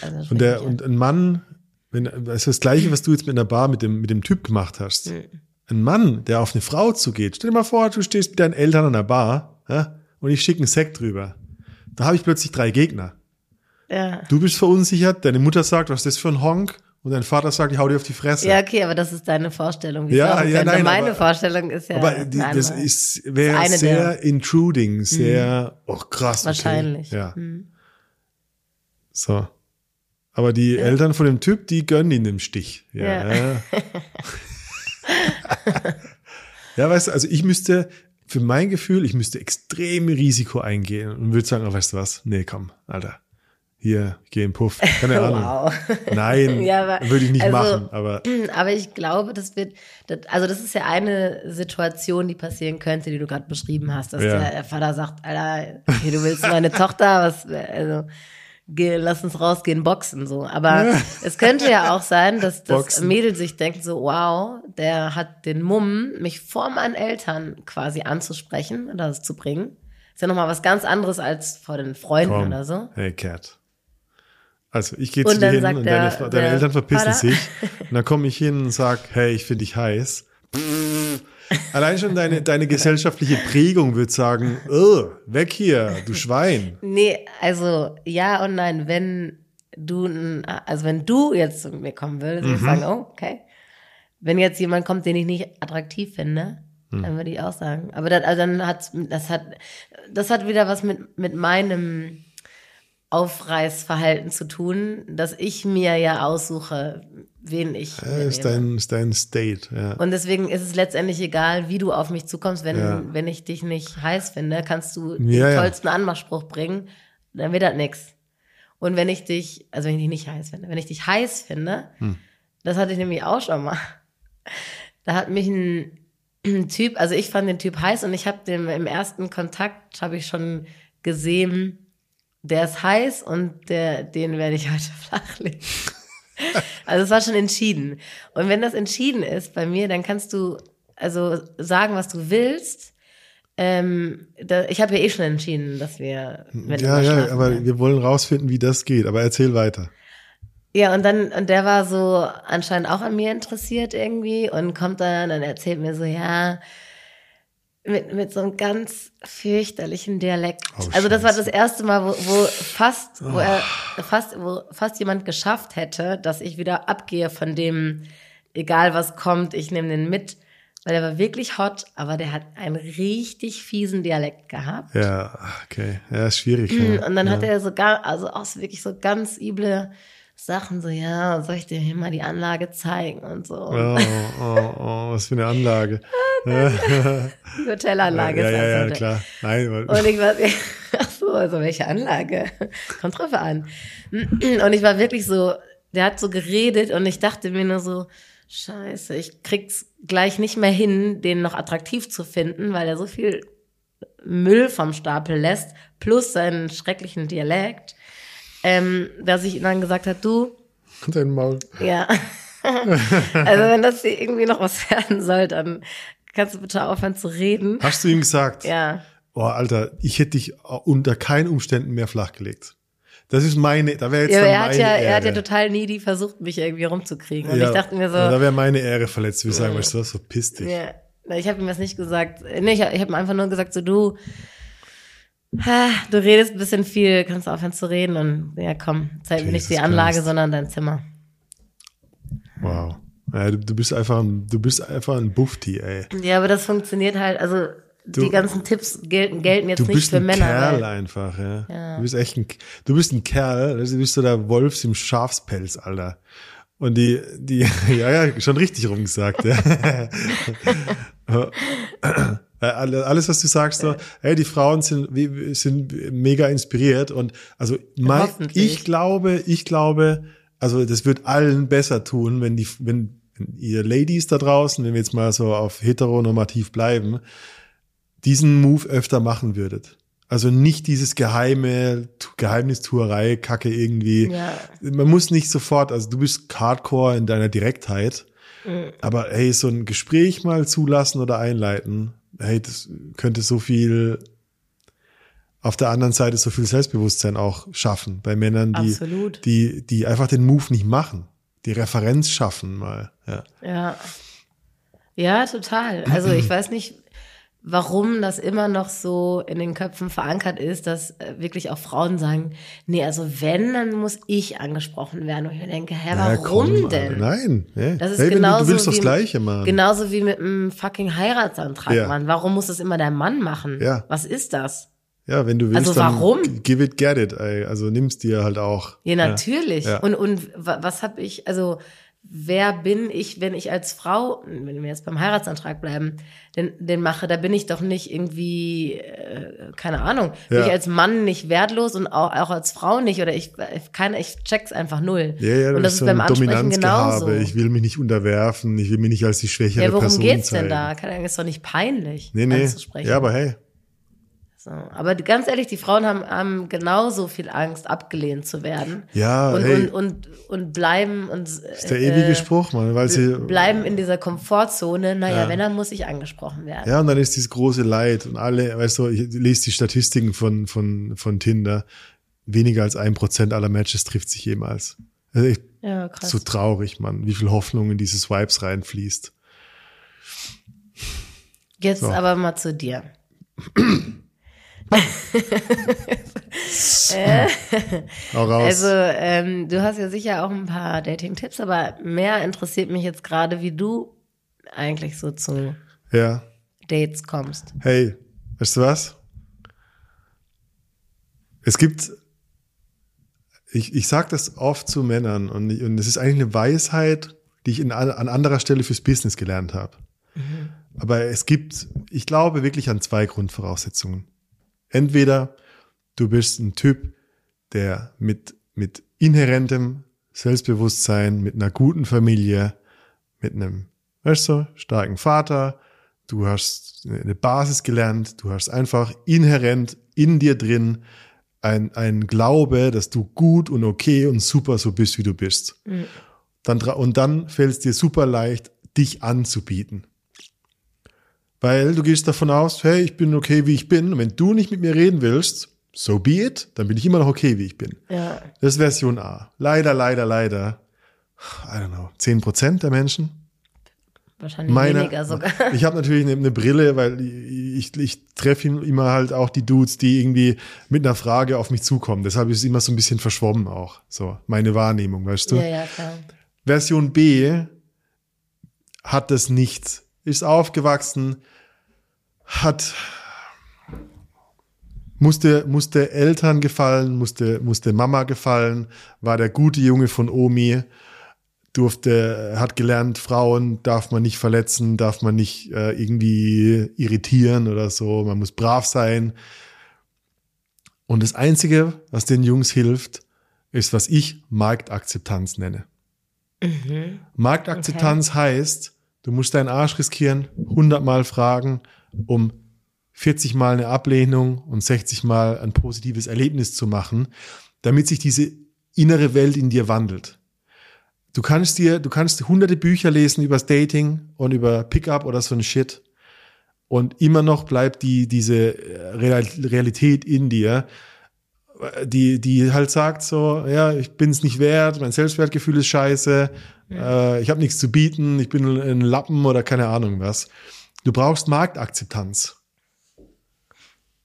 Also, Und, der, und ein Mann, wenn, das ist das Gleiche, was du jetzt mit einer Bar mit dem, mit dem Typ gemacht hast. Ein Mann, der auf eine Frau zugeht. Stell dir mal vor, du stehst mit deinen Eltern an der Bar ja, und ich schicke einen Sekt drüber. Da habe ich plötzlich drei Gegner. ja. Du bist verunsichert, deine Mutter sagt, was ist das für ein Honk? Und dein Vater sagt, ich hau dir auf die Fresse. ja, okay, aber das ist deine Vorstellung. Ja, ja, nein, Meine aber- Vorstellung ist ja. Aber die, das ist wäre sehr der- Mhm. intruding, sehr, oh krass. okay. Wahrscheinlich. Ja. Hm. So. Aber die Eltern von dem Typ, die gönnen ihn dem Stich. Ja. Ja. Ja, ja weißt du, also ich müsste, für mein Gefühl, ich müsste extrem Risiko eingehen und würde sagen, oh, weißt du was? Nee, komm, Alter. Hier, geh in den Puff. Keine Ahnung. Wow. Nein, Ja, würde ich nicht also- machen, aber Aber ich glaube, das wird, das, also das ist ja eine Situation, die passieren könnte, die du gerade beschrieben hast, dass Ja. der, Vater sagt, Alter, okay, du willst meine Tochter, was, also, lass uns rausgehen, boxen, so. Aber es könnte ja auch sein, dass das Boxen. Mädel sich denkt, so, wow, der hat den Mumm, mich vor meinen Eltern quasi anzusprechen oder das zu bringen. Ist ja nochmal was ganz anderes als vor den Freunden komm. oder so. Hey, Cat. Also ich gehe zu dir hin und der- deine, deine Eltern verpissen Vater- sich. Und dann komme ich hin und sag, hey, ich finde dich heiß. Allein schon deine, deine gesellschaftliche Prägung wird sagen, oh, weg hier, du Schwein. Nee, also ja und nein, wenn du, also wenn du jetzt zu mir kommen würdest, würde ich sagen, oh, okay. Wenn jetzt jemand kommt, den ich nicht attraktiv finde, dann würde ich auch sagen. Aber das, also dann hat, das hat, das hat wieder was mit, mit meinem Aufreißverhalten zu tun, dass ich mir ja aussuche, wen ich Ja, ist, dein, ist dein State, ja. Und deswegen ist es letztendlich egal, wie du auf mich zukommst. Wenn, Ja. wenn ich dich nicht heiß finde, kannst du den Ja, ja. tollsten Anmachspruch bringen, dann wird das nix. Und wenn ich dich, also wenn ich dich nicht heiß finde, wenn ich dich heiß finde, Hm. das hatte ich nämlich auch schon mal. Da hat mich ein ein Typ, also ich fand den Typ heiß und ich habe den im ersten Kontakt habe ich schon gesehen, der ist heiß und der, den werde ich heute flachlegen. also es war schon entschieden. Und wenn das entschieden ist bei mir, dann kannst du also sagen, was du willst. Ähm, da, ich habe ja eh schon entschieden, dass wir mit Ja, ja, aber werden. wir wollen rausfinden, wie das geht. Aber erzähl weiter. Ja, und dann, und der war so anscheinend auch an mir interessiert irgendwie und kommt dann und erzählt mir so, ja, mit, mit so einem ganz fürchterlichen Dialekt. Oh, also das war das erste Mal, wo, wo fast, wo er fast, wo fast jemand geschafft hätte, dass ich wieder abgehe von dem, egal was kommt, ich nehme den mit. Weil der war wirklich hot, aber der hat einen richtig fiesen Dialekt gehabt. Ja, okay. Ja, ist schwierig. Mhm, ja. Und dann ja. hat er so gar, also auch wirklich so ganz üble Sachen so, ja, soll ich dir hier mal die Anlage zeigen und so. Oh, oh, oh, was für eine Anlage. die Hotelanlage. Ja, ja, ja, ja klar. Nein, und ich war, ach so, also welche Anlage? Kommt drauf an. Und ich war wirklich so, der hat so geredet und ich dachte mir nur so, scheiße, ich krieg's gleich nicht mehr hin, den noch attraktiv zu finden, weil er so viel Müll vom Stapel lässt, plus seinen schrecklichen Dialekt ähm, dass ich dann gesagt habe, du. Dein Maul. Ja. also wenn das hier irgendwie noch was werden soll, dann kannst du bitte aufhören zu reden. Hast du ihm gesagt? Ja. Boah, Alter, ich hätte dich unter keinen Umständen mehr flachgelegt. Das ist meine, da wäre jetzt ja, dann er hat meine ja, Ehre. Er hat ja total needy versucht, mich irgendwie rumzukriegen. Und ja, ich dachte mir so. Ja, da wäre meine Ehre verletzt, wie ich sagen, du was, so piss dich. Ja. Ich habe ihm das nicht gesagt. Nee, ich habe hab ihm einfach nur gesagt, so du, Du redest ein bisschen viel, kannst aufhören zu reden und ja, komm, zeig mir nicht die Anlage, Christ. sondern dein Zimmer. Wow. Ja, du, du, bist einfach ein, du bist einfach ein Bufti, ey. Ja, aber das funktioniert halt, also du, die ganzen Tipps gelten, gelten jetzt nicht für Männer. Du bist ein Kerl einfach, ja. ja. Du bist echt ein, du bist ein Kerl, du bist so der Wolfs im Schafspelz, Alter. Und die, die, ja, ja, schon richtig rumgesagt, ja. Äh, alles, was du sagst, so, hey, die Frauen sind, sind mega inspiriert und also mein, ich glaube, ich glaube, also das wird allen besser tun, wenn die, wenn, wenn ihr Ladies da draußen, wenn wir jetzt mal so auf heteronormativ bleiben, diesen Move öfter machen würdet. Also nicht dieses geheime Geheimnistuerei, Kacke irgendwie. Ja. Man muss nicht sofort, also du bist Hardcore in deiner Direktheit, mhm. aber hey, so ein Gespräch mal zulassen oder einleiten, hey, das könnte so viel auf der anderen Seite so viel Selbstbewusstsein auch schaffen bei Männern, die, Absolut. die, die einfach den Move nicht machen, die Referenz schaffen mal. Ja. Ja, ja total. Also ich weiß nicht, warum das immer noch so in den Köpfen verankert ist, dass äh, wirklich auch Frauen sagen, nee, also wenn, dann muss ich angesprochen werden. Und ich denke, hä, warum ja, komm, denn? Nein, hey. das ist hey, genauso du, willst wie, das Gleiche, Mann. Genauso wie mit einem fucking Heiratsantrag, ja. Mann. Warum muss das immer der Mann machen? Ja. Was ist das? Ja, wenn du willst, also warum? dann give it, get it. Ey. Also nimmst dir halt auch. Ja, natürlich. Ja. Und, und was habe ich, also wer bin ich, wenn ich als Frau, wenn wir jetzt beim Heiratsantrag bleiben, den, den mache, da bin ich doch nicht irgendwie, äh, keine Ahnung, bin ich als Mann nicht wertlos und auch, auch als Frau nicht oder ich, keine, ich check's einfach null. Ja, ja, und das ist, so beim Ansprechen genauso. Ich will mich nicht unterwerfen, ich will mich nicht als die schwächere ja, worum Person geht's zeigen. denn da? Kann, ist doch nicht peinlich, nee, nee. Ja, aber hey, so. Aber ganz ehrlich, die Frauen haben, haben genauso viel Angst, abgelehnt zu werden. Ja, und, hey. und, und, und bleiben und das ist der ewige äh, Spruch, man, weil sie bleiben in dieser Komfortzone. Naja, ja. wenn dann muss ich angesprochen werden. Ja, und dann ist dieses große Leid und alle, weißt du, ich lese die Statistiken von von von Tinder. Weniger als ein Prozent aller Matches trifft sich jemals. Also echt ja, krass. So traurig, man, wie viel Hoffnung in diese Swipes reinfließt. Jetzt so. aber mal zu dir. Äh, also ähm, du hast ja sicher auch ein paar Dating-Tipps, aber mehr interessiert mich jetzt gerade, wie du eigentlich so zu ja. Dates kommst. Hey, weißt du was? Es gibt, ich, ich sage das oft zu Männern und, und es ist eigentlich eine Weisheit, die ich in, an anderer Stelle fürs Business gelernt habe. Mhm. Aber es gibt, ich glaube wirklich an zwei Grundvoraussetzungen. Entweder du bist ein Typ, der mit, mit inhärentem Selbstbewusstsein, mit einer guten Familie, mit einem, weißt du, starken Vater, du hast eine Basis gelernt, du hast einfach inhärent in dir drin ein, ein Glaube, dass du gut und okay und super so bist, wie du bist. Mhm. Dann, und dann fällt es dir super leicht, dich anzubieten. Weil du gehst davon aus, hey, ich bin okay, wie ich bin. Und wenn du nicht mit mir reden willst, so be it, dann bin ich immer noch okay, wie ich bin. Ja. Das ist Version A. Leider, leider, leider, I don't know, 10% der Menschen. Wahrscheinlich Meine, weniger sogar. Ich habe natürlich eine, eine, Brille, weil ich, ich treffe immer halt auch die Dudes, die irgendwie mit einer Frage auf mich zukommen. Deshalb ist es immer so ein bisschen verschwommen auch. So, meine Wahrnehmung, weißt du? Ja, ja, klar. Version B hat das nicht. Ist aufgewachsen, hat musste, musste Eltern gefallen, musste, musste Mama gefallen, war der gute Junge von Omi, durfte, hat gelernt, Frauen darf man nicht verletzen, darf man nicht äh, irgendwie irritieren oder so, man muss brav sein. Und das Einzige, was den Jungs hilft, ist, was ich Marktakzeptanz nenne. Mhm. Marktakzeptanz okay. heißt, du musst deinen Arsch riskieren, hundertmal fragen, um 40 Mal eine Ablehnung und 60 Mal ein positives Erlebnis zu machen, damit sich diese innere Welt in dir wandelt. Du kannst dir, du kannst hunderte Bücher lesen über Dating und über Pickup oder so ein Shit. Und immer noch bleibt die, diese Realität in dir, die, die halt sagt so, ja, ich bin es nicht wert, mein Selbstwertgefühl ist scheiße, ja. äh, ich habe nichts zu bieten, ich bin ein Lappen oder keine Ahnung was. Du brauchst Marktakzeptanz.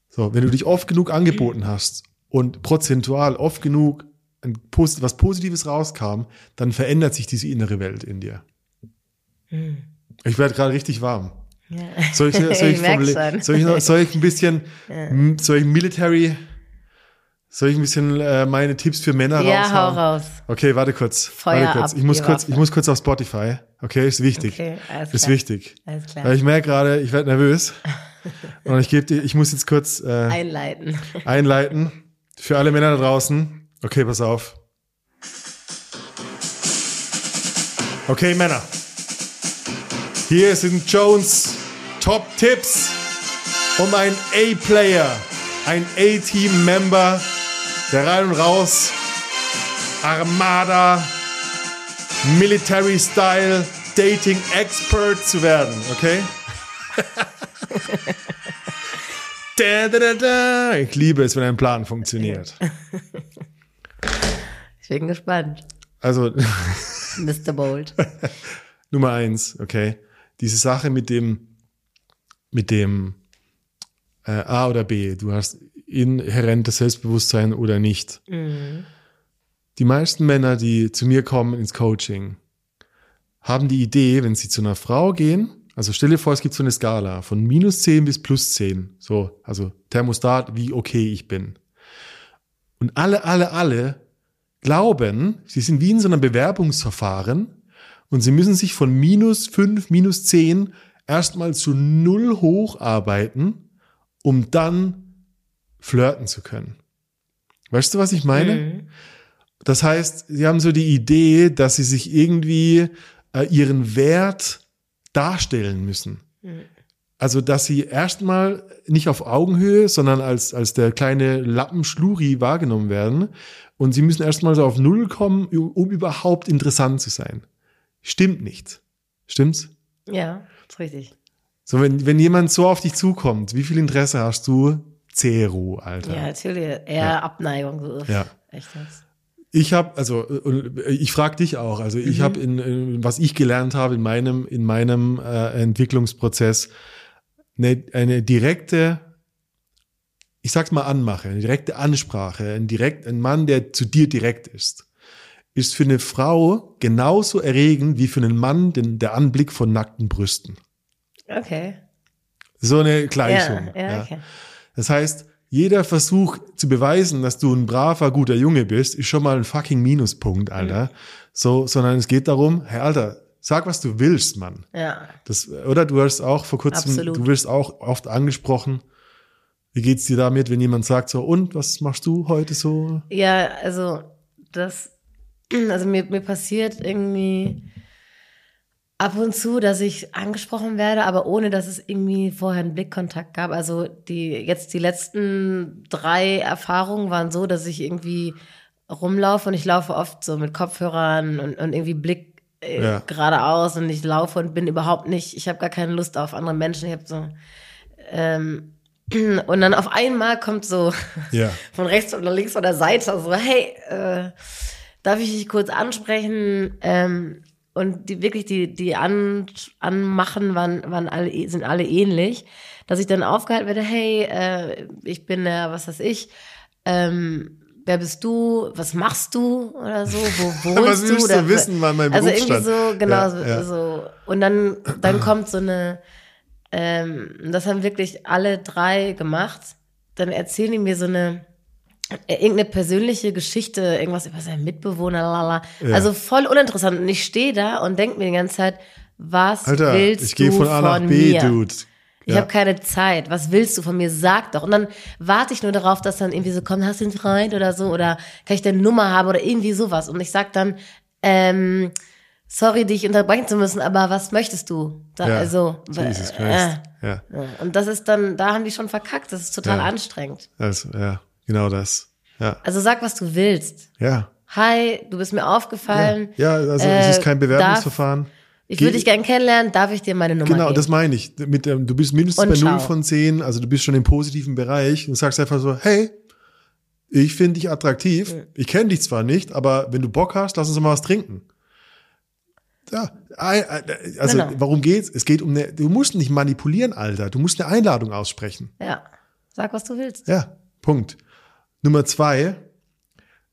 So, wenn du dich oft genug angeboten hast und prozentual oft genug ein, was Positives rauskam, dann verändert sich diese innere Welt in dir. Hm. Ich werde gerade richtig warm. Ja. Soll ich, soll ich, ich soll ich, soll ich ein bisschen, ja. soll ich Military, soll ich ein bisschen äh, meine Tipps für Männer ja, raushauen? hau raus. Okay, warte kurz. Feuer warte kurz. Ich muss kurz, ich muss kurz auf Spotify. Okay, ist wichtig. Okay, alles ist wichtig. Alles klar. Weil ich merke gerade, ich werde nervös. Und ich gebe dir, ich muss jetzt kurz äh, einleiten. Einleiten. Für alle Männer da draußen. Okay, pass auf. Okay, Männer. Hier sind Jones Top Tipps um einen A-Player, ein A-Team-Member, der rein und raus Armada, Military Style, Dating Expert zu werden, okay? da, da, da, ich liebe es, wenn ein Plan funktioniert. Ich bin gespannt. Also. Mr. Bold. Nummer eins, okay. Diese Sache mit dem, mit dem äh, A oder B. Du hast inhärentes Selbstbewusstsein oder nicht. Mhm. Die meisten Männer, die zu mir kommen ins Coaching, haben die Idee, wenn sie zu einer Frau gehen also stell dir vor, es gibt so eine Skala von minus 10 bis plus 10. So, also Thermostat, wie okay ich bin. Und alle, alle, alle glauben, sie sind wie in so einem Bewerbungsverfahren und sie müssen sich von minus 5, minus 10 erstmal zu null hocharbeiten, um dann flirten zu können. Weißt du, was ich meine? Mhm. Das heißt, sie haben so die Idee, dass sie sich irgendwie äh, ihren Wert darstellen müssen. Mhm. Also, dass sie erstmal nicht auf Augenhöhe, sondern als, als der kleine Lappenschluri wahrgenommen werden. Und sie müssen erstmal so auf Null kommen, um überhaupt interessant zu sein. Stimmt nicht. Stimmt's? Ja, ist richtig. So, wenn, wenn jemand so auf dich zukommt, wie viel Interesse hast du? Zero, Alter. Ja, natürlich. Eher ja. Abneigung. So. Ja. Echt das. Ich habe, also ich frage dich auch, also ich mhm. habe in, in, was ich gelernt habe in meinem in meinem äh, Entwicklungsprozess eine, eine direkte, ich sag's mal Anmache, eine direkte Ansprache, ein direkt ein Mann, der zu dir direkt ist, ist für eine Frau genauso erregend wie für einen Mann den, der Anblick von nackten Brüsten. Okay. So eine Gleichung. Ja, ja, ja. Okay. Das heißt, jeder Versuch zu beweisen, dass du ein braver, guter Junge bist, ist schon mal ein fucking Minuspunkt, Alter. Mhm. So, sondern es geht darum, hey, Alter, sag, was du willst, Mann. Ja. Das, oder du hast auch vor kurzem, Absolut. du wirst auch oft angesprochen. Wie geht's dir damit, wenn jemand sagt so, und was machst du heute so? Ja, also, das, also mir, mir passiert irgendwie Ab und zu, dass ich angesprochen werde, aber ohne, dass es irgendwie vorher einen Blickkontakt gab. Also die jetzt die letzten drei Erfahrungen waren so, dass ich irgendwie rumlaufe und ich laufe oft so mit Kopfhörern und, und irgendwie Blick äh, Ja. geradeaus und ich laufe und bin überhaupt nicht, ich habe gar keine Lust auf andere Menschen. Ich habe so ähm, und dann auf einmal kommt so Ja. von rechts oder links von der Seite so, hey, äh, darf ich dich kurz ansprechen? Ähm, und die wirklich die die an, anmachen waren waren alle sind alle ähnlich, dass ich dann aufgehalten werde, hey, äh, ich bin der was weiß ich, ähm, wer bist du, was machst du oder so, wo wohnst Was du? willst du oder, wissen, wann mein Also irgendwie so genau Ja, so, ja. so und dann dann kommt so eine ähm, das haben wirklich alle drei gemacht. Dann erzählen die mir so eine irgendeine persönliche Geschichte, irgendwas über seinen Mitbewohner, lala. Ja. Also voll uninteressant. Und ich stehe da und denke mir die ganze Zeit, was Alter, willst ich gehe du von A nach von B, mir? Dude. Ich Ja. habe keine Zeit. Was willst du von mir? Sag doch. Und dann warte ich nur darauf, dass dann irgendwie so kommt, hast du einen Freund oder so oder kann ich deine Nummer haben oder irgendwie sowas. Und ich sag dann, ähm, sorry, dich unterbrechen zu müssen, aber was möchtest du? Da, Ja. Also, Jesus äh, Christ. Ja. ja. Und das ist dann, da haben die schon verkackt. Das ist total anstrengend. Also, ja, genau das. Ja. Also sag, was du willst. Ja. Hi, du bist mir aufgefallen. Ja, also Äh, es ist kein Bewerbungsverfahren. Ich Geh- würde dich gerne kennenlernen. Darf ich dir meine Nummer Genau, geben? das meine ich. Mit, ähm, du bist mindestens Und bei 0 ciao. von 10, also du bist schon im positiven Bereich und sagst einfach so, hey, ich finde dich attraktiv. Ich kenne dich zwar nicht, aber wenn du Bock hast, lass uns mal was trinken. Ja, also Genau. warum geht's? Es geht um eine, du musst nicht manipulieren, Alter. Du musst eine Einladung aussprechen. ja. Sag, was du willst. Ja, Punkt. Nummer zwei,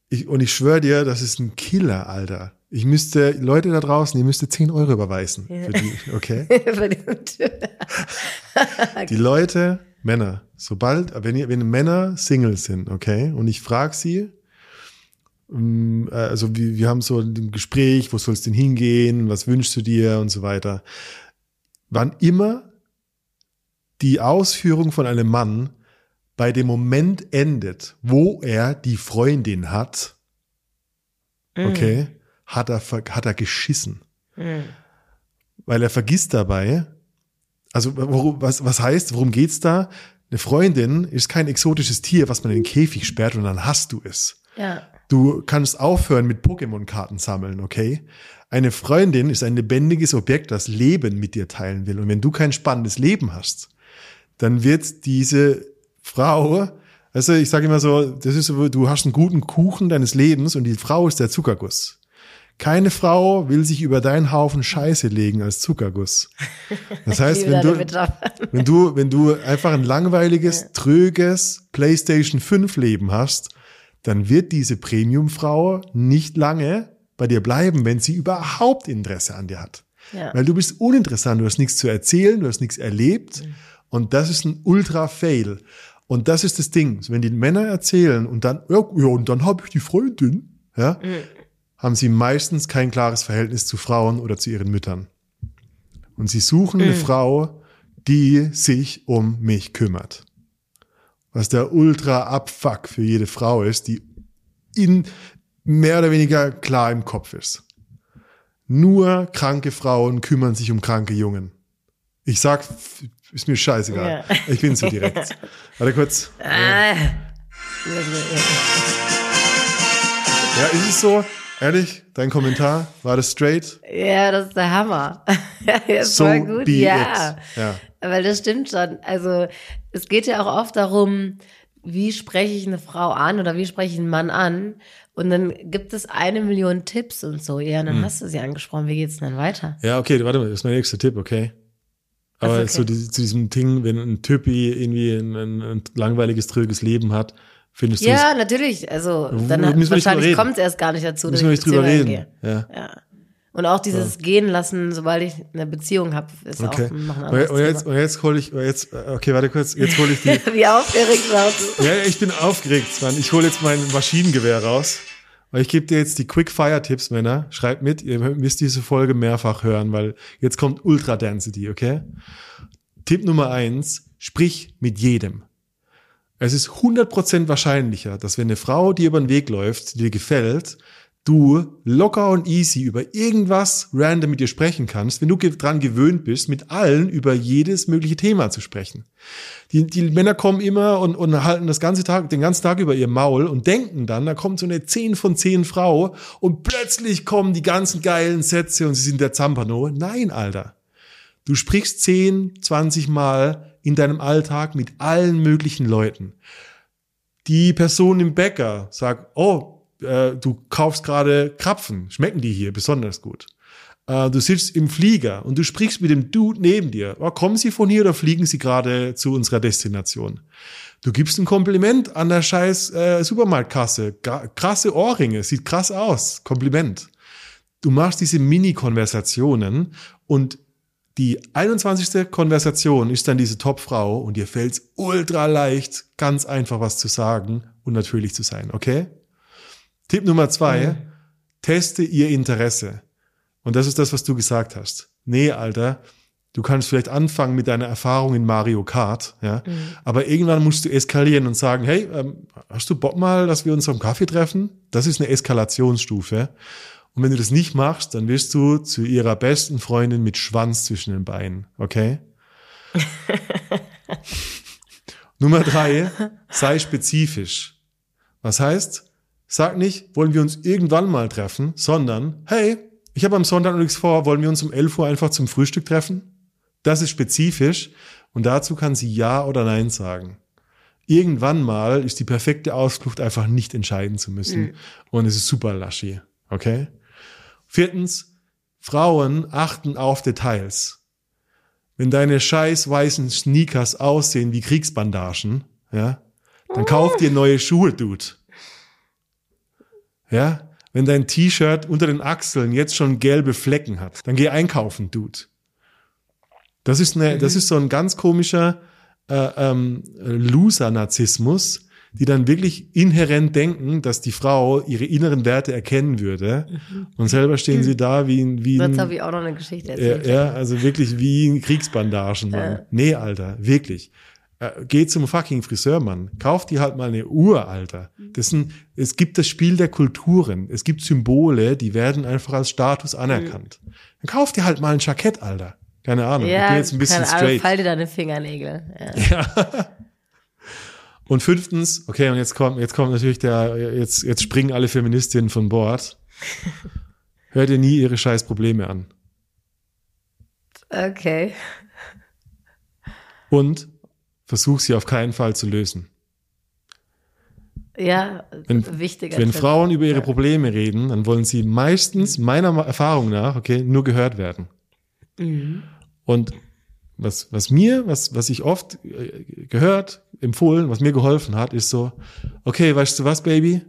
ich, und ich schwöre dir, das ist ein Killer, Alter. Ich müsste, Leute da draußen, ihr müsste 10 Euro überweisen. Für die, okay? Die Leute, Männer, sobald, wenn, ihr, wenn Männer Single sind, okay, und ich frage sie, ähm, äh, also wir, wir haben so ein Gespräch, wo soll's denn hingehen, was wünschst du dir und so weiter. Wann immer die Ausführung von einem Mann bei dem Moment endet, wo er die Freundin hat, okay, hat er, hat er geschissen. Weil er vergisst dabei, also worum, was, was heißt, worum geht's da? Eine Freundin ist kein exotisches Tier, was man in den Käfig sperrt und dann hast du es. Ja. Du kannst aufhören mit Pokémon-Karten sammeln, okay? Eine Freundin ist ein lebendiges Objekt, das Leben mit dir teilen will. Und wenn du kein spannendes Leben hast, dann wird diese Frau, also ich sage immer so, das ist so, du hast einen guten Kuchen deines Lebens und die Frau ist der Zuckerguss. Keine Frau will sich über deinen Haufen Scheiße legen als Zuckerguss. Das heißt, wenn du, wenn du, wenn du einfach ein langweiliges, tröges PlayStation 5 Leben hast, dann wird diese Premium-Frau nicht lange bei dir bleiben, wenn sie überhaupt Interesse an dir hat. Ja. Weil du bist uninteressant, du hast nichts zu erzählen, du hast nichts erlebt und das ist ein Ultra-Fail. Und das ist das Ding. Wenn die Männer erzählen und dann, ja, und dann habe ich die Freundin, ja, haben sie meistens kein klares Verhältnis zu Frauen oder zu ihren Müttern. Und sie suchen eine Frau, die sich um mich kümmert. Was der Ultra-Abfuck für jede Frau ist, die in mehr oder weniger klar im Kopf ist. Nur kranke Frauen kümmern sich um kranke Jungen. Ich sag, ist mir scheißegal. Ja. Ich bin so direkt. Warte kurz. Ah. Ja, ist es so? Ehrlich, dein Kommentar, war das straight? Ja, das ist der Hammer. ja, So voll gut, ja. Ja. Weil das stimmt schon. Also es geht ja auch oft darum, wie spreche ich eine Frau an oder wie spreche ich einen Mann an. Und dann gibt es eine Million Tipps und so. Ja, Hm. dann hast du sie angesprochen. Wie geht's denn dann weiter? Ja, okay, warte mal, das ist mein nächster Tipp, okay? Aber okay. so die, zu diesem Ding, wenn ein Typi irgendwie ein, ein, ein langweiliges, tröges Leben hat, findest du Ja, natürlich. Also dann wahrscheinlich kommt es erst gar nicht dazu, müssen wir nicht drüber reden. eingehe. Ja. Ja. Und auch dieses Gehen lassen, sobald ich eine Beziehung habe, ist Okay. auch noch ein Und, anderes und jetzt, Thema. und jetzt hole ich, und jetzt, okay, warte kurz, jetzt hole ich die, Wie aufgeregt warst du? Ja, ja, ich bin aufgeregt, Mann. Ich hole jetzt mein Maschinengewehr raus. Weil ich gebe dir jetzt die Quick-Fire-Tipps, Männer. Schreibt mit, ihr müsst diese Folge mehrfach hören, weil jetzt kommt Ultra-Density, okay? Tipp Nummer eins, sprich mit jedem. Es ist 100% wahrscheinlicher, dass wenn eine Frau dir über den Weg läuft, die dir gefällt, du locker und easy über irgendwas random mit dir sprechen kannst, wenn du dran gewöhnt bist, mit allen über jedes mögliche Thema zu sprechen. Die, die Männer kommen immer und, und halten das ganze Tag, den ganzen Tag über ihr Maul und denken dann, da kommt so eine 10 von 10 Frau und plötzlich kommen die ganzen geilen Sätze und sie sind der Zampano. Nein, Alter. Du sprichst 10, 20 Mal in deinem Alltag mit allen möglichen Leuten. Die Person im Bäcker sagt, oh, äh, du kaufst gerade Krapfen, schmecken die hier besonders gut. Äh, du sitzt im Flieger und du sprichst mit dem Dude neben dir. Oh, kommen Sie von hier oder fliegen Sie gerade zu unserer Destination? Du gibst ein Kompliment an der scheiß äh, Supermarktkasse. Ga krasse Ohrringe, sieht krass aus. Kompliment. Du machst diese Mini-Konversationen und die 21. Konversation ist dann diese Topfrau und dir fällt's ultra leicht, ganz einfach was zu sagen und natürlich zu sein, okay? Tipp Nummer zwei, mhm. teste ihr Interesse. Und das ist das, was du gesagt hast. Nee, Alter, du kannst vielleicht anfangen mit deiner Erfahrung in Mario Kart, ja. Mhm. Aber irgendwann musst du eskalieren und sagen, hey, ähm, hast du Bock mal, dass wir uns am Kaffee treffen? Das ist eine Eskalationsstufe. Und wenn du das nicht machst, dann wirst du zu ihrer besten Freundin mit Schwanz zwischen den Beinen, okay? Nummer drei, sei spezifisch. Was heißt, sag nicht, wollen wir uns irgendwann mal treffen, sondern, hey, ich habe am Sonntag nichts vor, wollen wir uns um 11 Uhr einfach zum Frühstück treffen? Das ist spezifisch und dazu kann sie Ja oder Nein sagen. Irgendwann mal ist die perfekte Ausflucht einfach nicht entscheiden zu müssen mhm. und es ist super laschi, okay? Viertens, Frauen achten auf Details. Wenn deine scheiß weißen Sneakers aussehen wie Kriegsbandagen, ja, dann kauf dir neue Schuhe, Dude. Ja, wenn dein T-Shirt unter den Achseln jetzt schon gelbe Flecken hat, dann geh einkaufen, Dude. Das ist eine, das ist so ein ganz komischer äh, ähm, Loser-Narzissmus, die dann wirklich inhärent denken, dass die Frau ihre inneren Werte erkennen würde. Mhm. Und selber stehen sie da wie ein, wie ein. Das habe ich auch noch eine Geschichte erzählt. Ja, ja also wirklich wie ein Kriegsbandagen, Mann. Ja. Nee, Alter, wirklich. Äh, geh zum fucking Friseur, Mann. Kauf dir halt mal eine Uhr, Alter. Das sind, es gibt das Spiel der Kulturen. Es gibt Symbole, die werden einfach als Status anerkannt. Mhm. Dann kauf dir halt mal ein Jackett, Alter. Keine Ahnung. Ja, ich bin jetzt ein bisschen keine straight. Fall dir deine Fingernägel. Ja. ja. Und fünftens, okay, und jetzt kommt, jetzt kommt natürlich der, jetzt, jetzt springen alle Feministinnen von Bord. Hört dir nie ihre scheiß Probleme an. Okay. Und versuch sie auf keinen Fall zu lösen. Ja, wenn, wichtiger. Wenn Tipp. Frauen über ihre Probleme reden, dann wollen sie meistens, meiner Erfahrung nach, okay, nur gehört werden. Mhm. Und was, was mir, was, was ich oft äh, gehört, empfohlen, was mir geholfen hat, ist so, okay, weißt du was, Baby?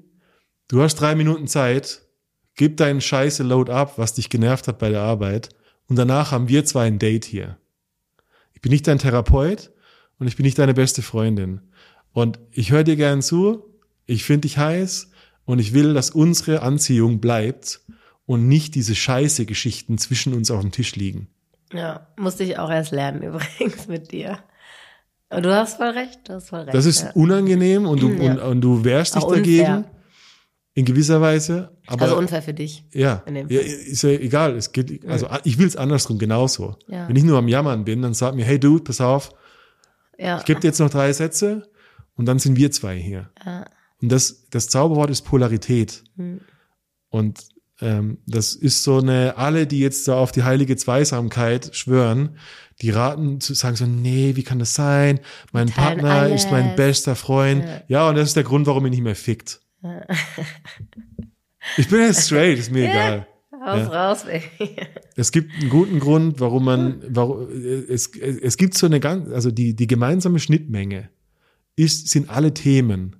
Du hast drei Minuten Zeit, gib deinen scheiße Load ab, was dich genervt hat bei der Arbeit, und danach haben wir zwei ein Date hier. Ich bin nicht dein Therapeut und ich bin nicht deine beste Freundin. Und ich höre dir gern zu, ich finde dich heiß und ich will, dass unsere Anziehung bleibt und nicht diese scheiße Geschichten zwischen uns auf dem Tisch liegen. Ja, musste ich auch erst lernen übrigens mit dir. Und du hast voll recht, du hast voll recht. Das ist ja. unangenehm und du, ja. und, und, du wehrst dich dagegen. In gewisser Weise. Aber, also unfair für dich. Ja, ja ist ja egal. Es geht, also ich will es andersrum genauso. Wenn ich nur am Jammern bin, dann sag mir, hey Dude, pass auf, ja. ich gebe dir jetzt noch drei Sätze und dann sind wir zwei hier. Ja. Und das, das Zauberwort ist Polarität. Hm. Und ähm, das ist so eine, alle, die jetzt da auf die heilige Zweisamkeit schwören, die raten zu sagen so, nee, wie kann das sein? Mein Partner alles. ist mein bester Freund. Ja. ja. und das ist der Grund, warum er nicht mehr fickt. ich bin ja straight, ist mir egal. Raus, ja. raus, baby. Es gibt einen guten Grund, warum man, warum, es, es gibt so eine ganz, also die, die gemeinsame Schnittmenge ist, sind alle Themen.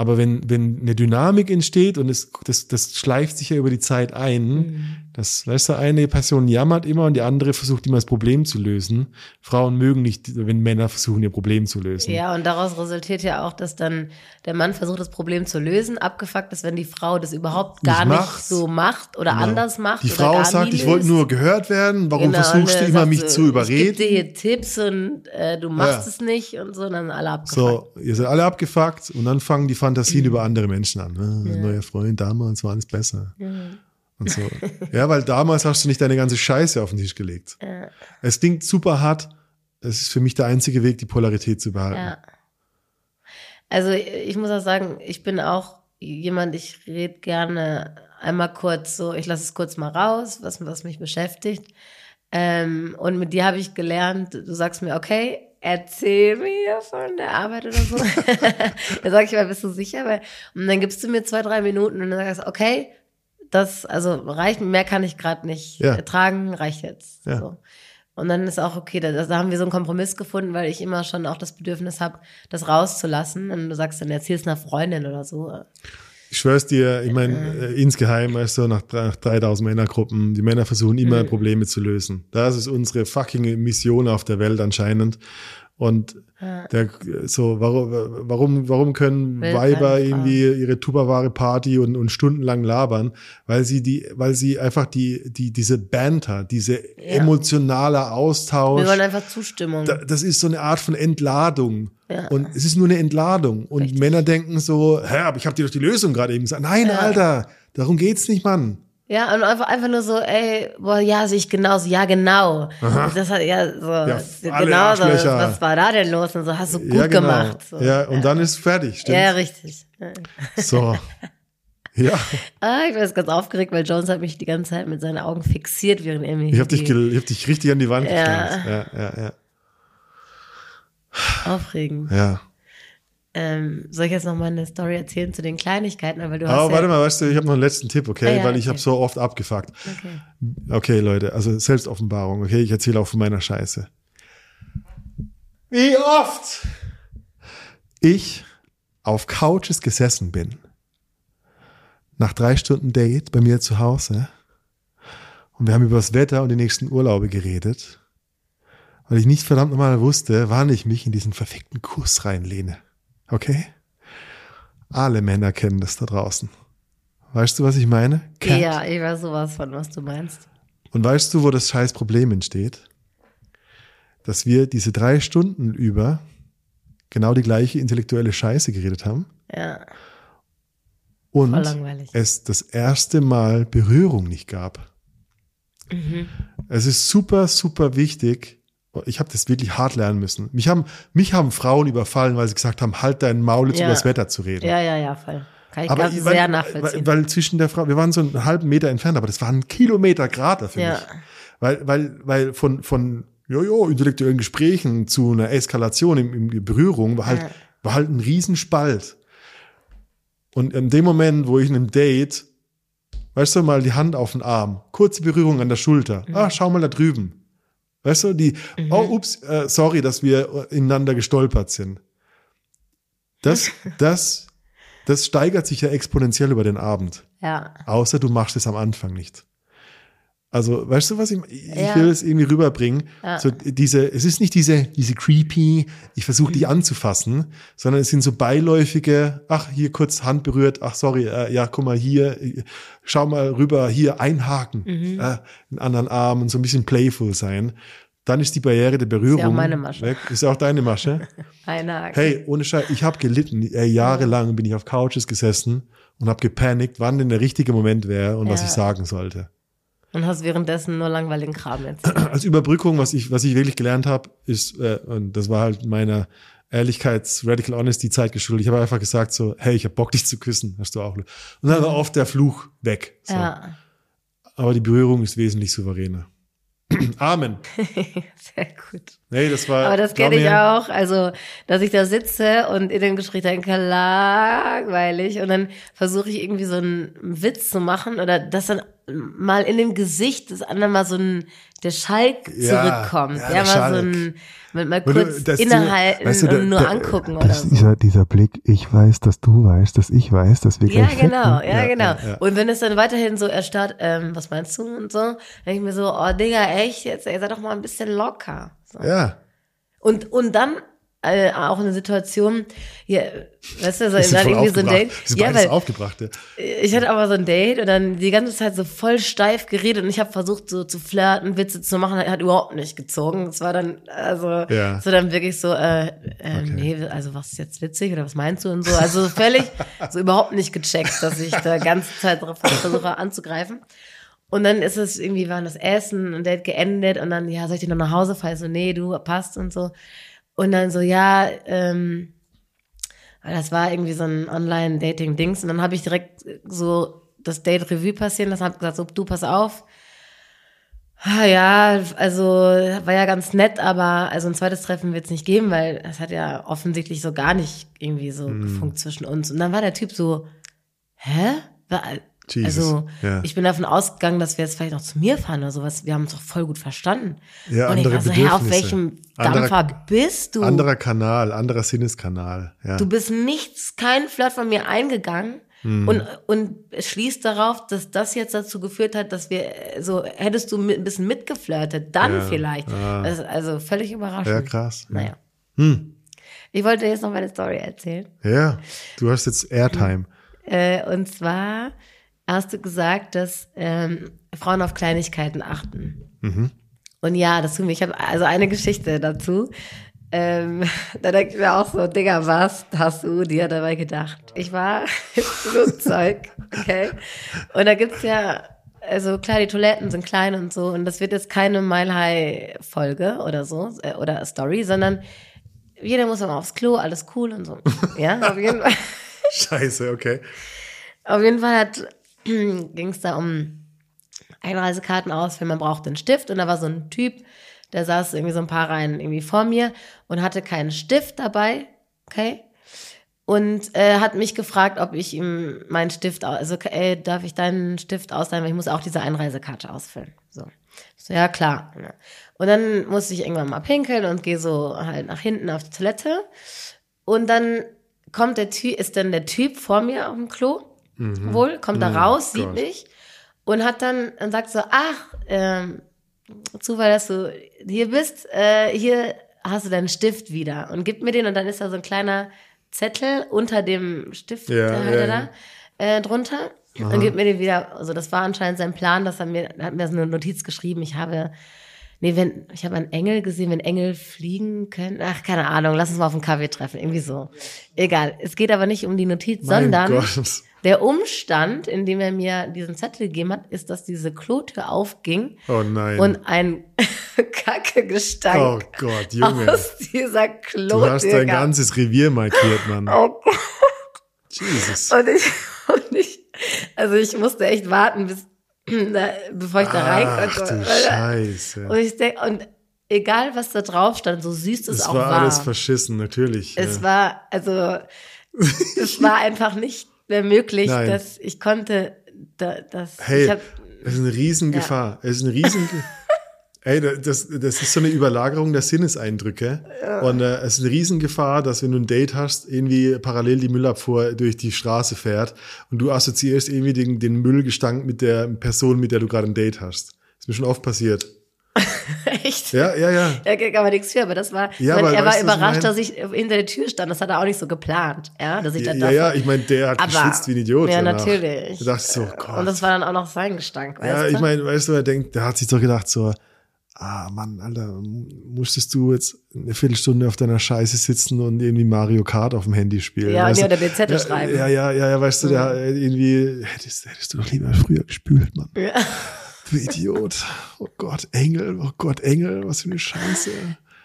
Aber wenn, wenn eine Dynamik entsteht und es, das, das schleift sich ja über die Zeit ein, mhm. Das, weißt du, eine Person jammert immer und die andere versucht immer das Problem zu lösen. Frauen mögen nicht, wenn Männer versuchen, ihr Problem zu lösen. Ja, und daraus resultiert ja auch, dass dann der Mann versucht, das Problem zu lösen. Abgefuckt ist, wenn die Frau das überhaupt gar Nicht nicht, so macht oder Genau. anders macht. Die Frau sagt, ich wollte nur gehört werden. Warum Genau, versuchst du er immer, mich so, zu Ich überreden? gebe dir hier Tipps und äh, du machst Ja. es nicht und so, und dann alle abgefuckt. So, ihr seid alle abgefuckt und dann fangen die Fantasien über andere Menschen an. Ah, Ja. Neuer Freund, damals war alles besser. Mhm. Und so. ja, weil damals hast du nicht deine ganze Scheiße auf den Tisch gelegt. Ja. Es klingt super hart. Es ist für mich der einzige Weg, die Polarität zu behalten. Ja. Also ich muss auch sagen, ich bin auch jemand, ich rede gerne einmal kurz so, ich lasse es kurz mal raus, was, was mich beschäftigt. Ähm, und mit dir habe ich gelernt, du sagst mir, okay, erzähl mir von der Arbeit oder so. da sage ich mal, bist du sicher? Weil, und dann gibst du mir zwei, drei Minuten und dann sagst du, okay, das, also reicht, mehr kann ich gerade nicht Ja. ertragen, reicht jetzt. Ja. So. Und dann ist auch okay, da, da haben wir so einen Kompromiss gefunden, weil ich immer schon auch das Bedürfnis habe, das rauszulassen. Und du sagst dann, erzählst einer Freundin oder so. Ich schwör's dir, ich meine, äh, insgeheim, weißt du, nach, nach 3000 Männergruppen, die Männer versuchen immer Mhm. Probleme zu lösen. Das ist unsere fucking Mission auf der Welt anscheinend. Und Ja. der, so, warum, warum, warum können Will Weiber irgendwie ihre Tupperware Party und, und stundenlang labern? Weil sie die, weil sie einfach die, die, diese Banter, diese emotionale Austausch, Wir wollen einfach Zustimmung. da, das ist so eine Art von Entladung. Ja. Und es ist nur eine Entladung. Und Richtig. Männer denken so, hä, aber ich habe dir doch die Lösung gerade eben gesagt. Nein, Ja. Alter, darum geht's nicht, Mann. Ja, und einfach, einfach nur so, ey, boah, ja, sehe ich genauso, ja, genau. Das hat, ja, so, alle genau so, was war da denn los? Und so, hast du gut ja, genau. gemacht. So. Ja, und dann ist fertig, stimmt? Ja, richtig. Ja. So. Ja, Ah, ich war jetzt ganz aufgeregt, weil Jones hat mich die ganze Zeit mit seinen Augen fixiert, während er mir ich habe dich, ich hab dich richtig an die Wand Ja. gestellt. Ja, ja, ja. aufregend. ja. Ähm, soll ich jetzt noch mal eine Story erzählen zu den Kleinigkeiten? Weil du hast Aber ja, warte mal, weißt du, ich habe noch einen letzten Tipp, okay? Ah, ja, Weil ich okay. habe so oft abgefuckt. Okay. Okay, Leute, also Selbstoffenbarung, okay? Ich erzähle auch von meiner Scheiße. Wie oft ich auf Couches gesessen bin, nach drei Stunden Date bei mir zu Hause, und wir haben über das Wetter und die nächsten Urlaube geredet, weil ich nicht verdammt nochmal wusste, wann ich mich in diesen verfickten Kuss reinlehne. Okay? Alle Männer kennen das da draußen. Weißt du, was ich meine? Cat? Ja, ich weiß sowas von, was du meinst. Und weißt du, wo das scheiß Problem entsteht? Dass wir diese drei Stunden über genau die gleiche intellektuelle Scheiße geredet haben Ja, und es das erste Mal Berührung nicht gab. Mhm. Es ist super, super wichtig. Ich habe das wirklich hart lernen müssen. Mich haben, mich haben Frauen überfallen, weil sie gesagt haben, halt deinen Maul jetzt Ja. über das Wetter zu reden. Ja, ja, ja, voll. Kann ich Aber ganz weil, sehr nachvollziehen. Weil, weil zwischen der Frau, wir waren so einen halben Meter entfernt, aber das war ein Kilometer Grad für Ja. mich. Weil, weil, weil von, von, ja, intellektuellen Gesprächen zu einer Eskalation im, im Berührung war halt, Ja. war halt ein Riesenspalt. Und in dem Moment, wo ich in einem Date, weißt du, mal die Hand auf den Arm, kurze Berührung an der Schulter, Mhm. ah, schau mal da drüben. Weißt du, die, oh, ups, äh, sorry, dass wir ineinander gestolpert sind. Das, das, das steigert sich ja exponentiell über den Abend. ja, Außer du machst es am Anfang nicht. Also, weißt du, was ich, ich Ja. will es irgendwie rüberbringen. Ja. So diese, es ist nicht diese, diese creepy, ich versuche Mhm. die anzufassen, sondern es sind so beiläufige, ach, hier kurz Hand berührt, ach, sorry, äh, ja, guck mal hier, äh, schau mal rüber, hier einhaken, Mhm. äh, einen anderen Arm und so ein bisschen playful sein. Dann ist die Barriere der Berührung meine Masche. weg. Ist ja auch deine Masche. eine Haken. Hey, ohne Scheiß, ich habe gelitten. Äh, jahrelang bin ich auf Couches gesessen und habe gepanikt, wann denn der richtige Moment wäre und was Ja. ich sagen sollte. Und hast währenddessen nur langweiligen Kram erzählt. Als Überbrückung, was ich, was ich wirklich gelernt habe, ist, äh, und das war halt meiner Ehrlichkeits, Radical Honesty Zeit geschuldet. Ich habe einfach gesagt so, hey, ich habe Bock, dich zu küssen. Hast du auch. Und dann war oft der Fluch weg. So. Ja, Aber die Berührung ist wesentlich souveräner. Amen. sehr gut. Nee, das war. Aber das kenne ich auch. Also, dass ich da sitze und in dem Gespräch denke, langweilig. Und dann versuche ich irgendwie so einen Witz zu machen oder das dann mal in dem Gesicht des anderen mal so ein, der Schalk Ja, zurückkommt. ja, Ja, der mal Schalk. so ein, mal, mal kurz dass du- innehalten weißt du, der- und nur der- angucken oder so. dieser, dieser Blick, ich weiß, dass du weißt, dass ich weiß, dass wir Ja, gleich genau, ja, Ja, genau. ja, ja. Und wenn es dann weiterhin so erstarrt, ähm, was meinst du und so, denke ich mir so, oh Digga, echt, jetzt, ey, sei doch mal ein bisschen locker. So. Ja. Und, und dann äh, auch eine Situation, hier, weißt du, so, dann irgendwie so ein. Date. Ist Ja, weil aufgebracht. Ja. ich hatte aber so ein Date und dann die ganze Zeit so voll steif geredet und ich habe versucht so zu flirten, Witze zu machen, hat überhaupt nicht gezogen. Es war dann also Ja. so dann wirklich so äh, äh, nee, also was ist jetzt witzig oder was meinst du und so, also völlig so überhaupt nicht gecheckt, dass ich da ganze Zeit drauf versuche anzugreifen. Und dann ist es irgendwie, waren das Essen und Date geendet und dann, ja, soll ich dich noch nach Hause fahren? Ich So, nee, du passt und so. Und dann so, ja, ähm, das war irgendwie so ein Online-Dating-Dings. Und dann habe ich direkt so das Date Revue passieren lassen, habe gesagt, so, du, pass auf. Ah, Ja, also war ja ganz nett, aber also ein zweites Treffen wird es nicht geben, weil es hat ja offensichtlich so gar nicht irgendwie so Hm. gefunkt zwischen uns. Und dann war der Typ so, hä? Jesus, also ja. ich bin davon ausgegangen, dass wir jetzt vielleicht noch zu mir fahren oder sowas. Wir haben uns doch voll gut verstanden. Ja, Und ich andere war so, hä, auf welchem Anderer- Dampfer bist du? Anderer Kanal, anderer Sinneskanal. Ja. Du bist nichts, kein Flirt von mir eingegangen Hm. und, und es schließt darauf, dass das jetzt dazu geführt hat, dass wir äh, so, hättest du mit, ein bisschen mitgeflirtet, dann Ja. vielleicht. Ah. Also völlig überraschend. ja, krass. Naja. Hm. Ich wollte jetzt noch meine Story erzählen. Ja, du hast jetzt Airtime. Äh, und zwar hast du gesagt, dass ähm, Frauen auf Kleinigkeiten achten. Mhm. Und ja, das tun wir. Ich habe also eine Geschichte dazu. Ähm, da denke ich mir auch so, Digga, was hast du dir dabei gedacht? Ich war im Flugzeug, okay? Und da gibt's ja, also klar, die Toiletten sind klein und so. Und das wird jetzt keine Mile High Folge oder so, äh, oder Story, sondern jeder muss mal aufs Klo, alles cool und so. Ja, auf jeden Fall. Scheiße, okay. Auf jeden Fall hat, ging es da um Einreisekarten aus, wenn man braucht einen Stift. Und da war so ein Typ, der saß irgendwie so ein paar Reihen irgendwie vor mir und hatte keinen Stift dabei, okay? Und äh, hat mich gefragt, ob ich ihm meinen Stift, also ey, darf ich deinen Stift ausleihen, weil ich muss auch diese Einreisekarte ausfüllen. So, so ja klar. Und dann musste ich irgendwann mal pinkeln und gehe so halt nach hinten auf die Toilette. Und dann kommt der Typ, ist dann der Typ vor mir auf dem Klo, wohl, kommt da raus, sieht Gott. mich und hat dann und sagt so, ach, ähm, Zufall, dass du hier bist, äh, hier hast du deinen Stift wieder und gibt mir den und dann ist da so ein kleiner Zettel unter dem Stift Ja, der ja, da äh, drunter und gibt mir den wieder. Also das war anscheinend sein Plan, dass er mir hat mir so eine Notiz geschrieben. Ich habe Nee, wenn, ich habe einen Engel gesehen, wenn Engel fliegen können. Ach, keine Ahnung, lass uns mal auf einen Kaffee treffen. Irgendwie so. Egal. Es geht aber nicht um die Notiz, Mein sondern Gott. Der Umstand, in dem er mir diesen Zettel gegeben hat, ist, dass diese Klotür aufging Oh nein. und ein Kacke-Gestank oh Gott, Junge. aus dieser Klotür Du hast dein gab. ganzes Revier markiert, Mann. Oh Gott. Jesus. Und ich, und ich, also ich musste echt warten, bis, da, bevor ich da rein Ach konnte. du Weil da- Scheiße. Und ich denke, und egal was da drauf stand, so süß es Es auch war war. alles verschissen, natürlich. es ja. war, also, es war einfach nicht mehr möglich, Nein. dass ich konnte, da, das, Hey, ich hab, es ist eine Riesengefahr. Es ist eine riesen Ey, das, das ist so eine Überlagerung der Sinneseindrücke. Und äh, es ist eine Riesengefahr, dass wenn du ein Date hast, irgendwie parallel die Müllabfuhr durch die Straße fährt und du assoziierst irgendwie den, den Müllgestank mit der Person, mit der du gerade ein Date hast. ist mir schon oft passiert. echt. Ja, ja, ja. Er kann aber nichts für, aber das war, Ja, ich er war überrascht, dass ich hinter der Tür stand. Das hat er auch nicht so geplant, ja, dass ich Ja, dann ja, ja, ich meine, der hat Aber- geschwitzt wie ein Idiot. Ja, danach. natürlich. Da dachte ich so, Gott. Und das war dann auch noch sein Gestank, weißt Ja, ich meine, weißt du, er denkt, der hat sich doch gedacht so, ah Mann, Alter, mu- musstest du jetzt eine Viertelstunde auf deiner Scheiße sitzen und irgendwie Mario Kart auf dem Handy spielen? Ja, nee, du? oder BZ ja, schreiben. Ja, ja, ja, ja, weißt du, der äh, irgendwie, hättest, hättest du doch lieber früher gespült, Mann. Ja. Du Idiot. Oh Gott, Engel, oh Gott, Engel, was für eine Scheiße.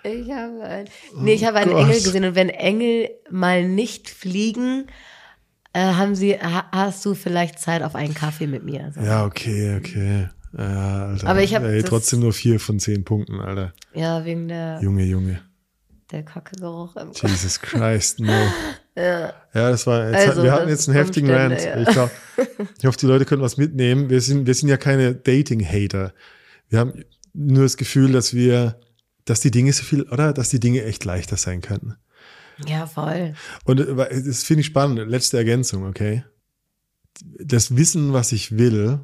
Ich habe, ein, nee, ich habe einen Oh. Engel gesehen und wenn Engel mal nicht fliegen, äh, haben sie, ha, hast du vielleicht Zeit auf einen Kaffee mit mir? So. Ja, okay, okay. Ja, Alter. Aber ich hab Ey, das- trotzdem nur vier von zehn Punkten, Alter. Ja, wegen der, Junge, Junge. Der Kackegeruch im Jesus Christ, no. Ja, das war, jetzt, Also, wir hatten jetzt einen heftigen Umstände, Rant. ja. Ich, glaub, ich hoffe, die Leute können was mitnehmen. Wir sind, wir sind ja keine Dating-Hater. Wir haben nur das Gefühl, dass wir, dass die Dinge so viel, oder? Dass die Dinge echt leichter sein könnten. Ja, voll. Und äh, das finde ich spannend. Letzte Ergänzung, okay? Das Wissen, was ich will,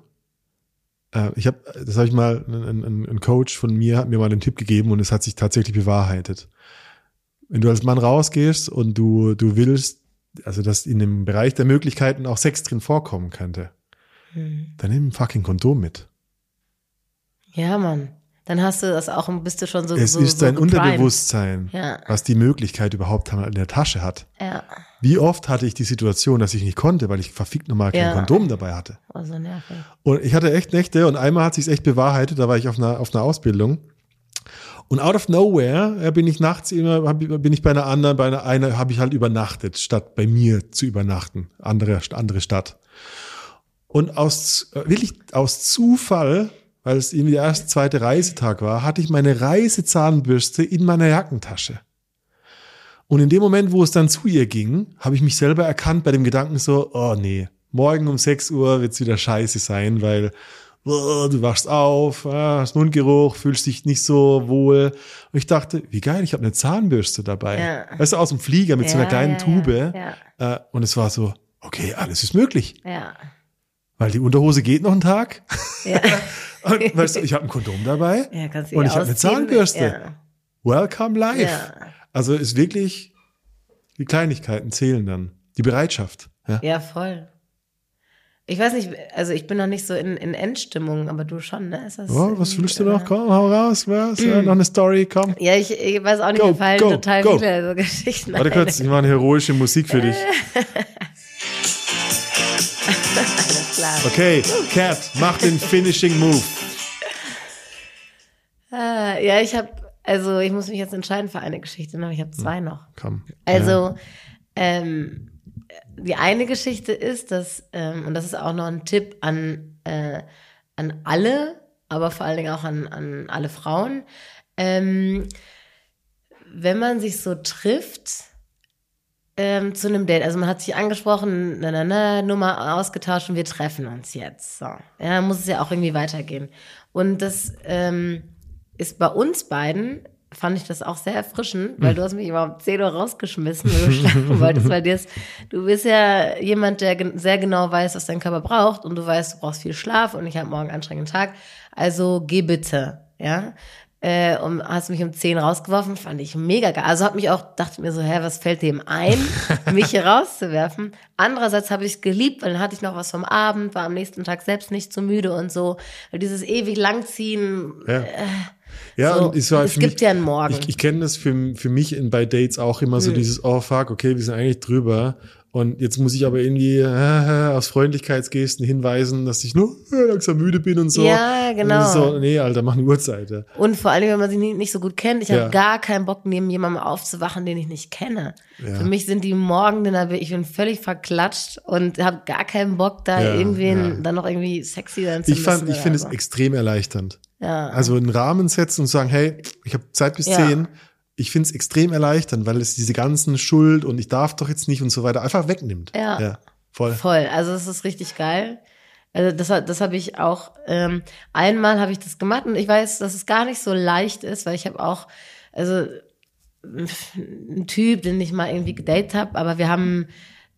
äh, ich habe, das habe ich mal, ein, ein, ein Coach von mir hat mir mal den Tipp gegeben und es hat sich tatsächlich bewahrheitet. Wenn du als Mann rausgehst und du, du willst, also dass in dem Bereich der Möglichkeiten auch Sex drin vorkommen könnte, dann nimm ein fucking Kondom mit. Ja, Mann. Dann hast du das auch, bist du schon so es so, ist so dein geprimed. Unterbewusstsein, Ja. was die Möglichkeit überhaupt in der Tasche hat. Ja, Wie oft hatte ich die Situation, dass ich nicht konnte, weil ich verfickt nochmal kein Ja. Kondom dabei hatte. oh, so nervig. Und ich hatte echt Nächte und einmal hat sich's echt bewahrheitet, da war ich auf einer, auf einer Ausbildung. Und out of nowhere äh, bin ich nachts immer, bin ich bei einer anderen, bei einer, einer habe ich halt übernachtet, statt bei mir zu übernachten. Andere, andere Stadt. Und aus, äh, wirklich aus Zufall, weil es irgendwie der erste, zweite Reisetag war, hatte ich meine Reisezahnbürste in meiner Jackentasche. Und in dem Moment, wo es dann zu ihr ging, habe ich mich selber erkannt bei dem Gedanken so, oh nee, morgen um 6 Uhr wird's wieder scheiße sein, weil du wachst auf, ah, hast Mundgeruch, fühlst dich nicht so wohl. Und ich dachte, wie geil, ich habe eine Zahnbürste dabei. Ja. Weißt du, aus dem Flieger mit so einer Ja, kleinen ja, Tube. ja, Äh, und es war so, okay, alles ist möglich. Ja. Weil die Unterhose geht noch einen Tag. Ja. Und, weißt du, ich habe ein Kondom dabei. ja kannst Und ich habe eine. Zahnbürste. Ja. Welcome live. Ja. Also ist wirklich, die Kleinigkeiten zählen dann. Die Bereitschaft. Ja. ja, voll. Ich weiß nicht, also ich bin noch nicht so in, in Endstimmung, aber du schon, ne? Oh, was willst du noch? Komm, hau raus. Was? Ja, noch eine Story, komm. Ja, ich, ich weiß auch nicht, Go, mir fallen go, total go. viele so Geschichten Warte kurz, ich mache eine heroische Musik für dich. Alles klar. Okay, Cat, mach den Finishing Move. Äh, ja, ich habe, also ich muss mich jetzt entscheiden für eine Geschichte, noch. ich habe zwei Hm. noch. Komm. Also, ähm, die eine Geschichte ist, dass, ähm, und das ist auch noch ein Tipp an, äh, an alle, aber vor allen Dingen auch an, an alle Frauen, ähm, wenn man sich so trifft, ähm, zu einem Date, also man hat sich angesprochen, na, na, na, Nummer ausgetauscht und wir treffen uns jetzt. So. Ja, muss es ja auch irgendwie weitergehen. Und das ähm, ist bei uns beiden, fand ich das auch sehr erfrischend, weil du hast mich immer um 10 Uhr rausgeschmissen, weil du schlafen wolltest, weil dir ist, du bist ja jemand, der sehr genau weiß, was dein Körper braucht und du weißt, du brauchst viel Schlaf und ich habe morgen einen anstrengenden Tag. Also geh bitte, ja. Äh, und hast mich um 10 rausgeworfen, fand ich mega geil. Also hat mich auch, dachte mir so, hä, was fällt dem ein, mich hier rauszuwerfen? Andererseits habe ich es geliebt, weil dann hatte ich noch was vom Abend, war am nächsten Tag selbst nicht so müde und so. Weil dieses ewig langziehen, Ja. Ja, So, und es war es gibt mich, ja einen Morgen. Hm. Ich, ich kenne das für, für mich in, bei Dates auch immer so dieses, oh fuck, okay, wir sind eigentlich drüber. Und jetzt muss ich aber irgendwie äh, aus Freundlichkeitsgesten hinweisen, dass ich nur äh, langsam müde bin und so. Ja, genau. so, nee, Alter, mach eine Uhrzeit. Ja. Und vor allem, wenn man sich nicht, nicht so gut kennt. Ich Ja. habe gar keinen Bock, neben jemandem aufzuwachen, den ich nicht kenne. Ja. Für mich sind die Morgen, bin ich bin völlig verklatscht und habe gar keinen Bock, da irgendwen dann noch irgendwie sexy sein zu Ich fand, ich finde es so. extrem erleichternd. Ja. Also einen Rahmen setzen und sagen, hey, ich habe Zeit bis Ja. zehn. Ich finde es extrem erleichternd, weil es diese ganzen Schuld und ich darf doch jetzt nicht und so weiter einfach wegnimmt. Ja. voll. Voll. Also es ist richtig geil. Also das, hat- das habe ich auch, ähm, einmal habe ich das gemacht und ich weiß, dass es gar nicht so leicht ist, weil ich habe auch, also ein Typ, den ich mal irgendwie gedatet habe, aber wir haben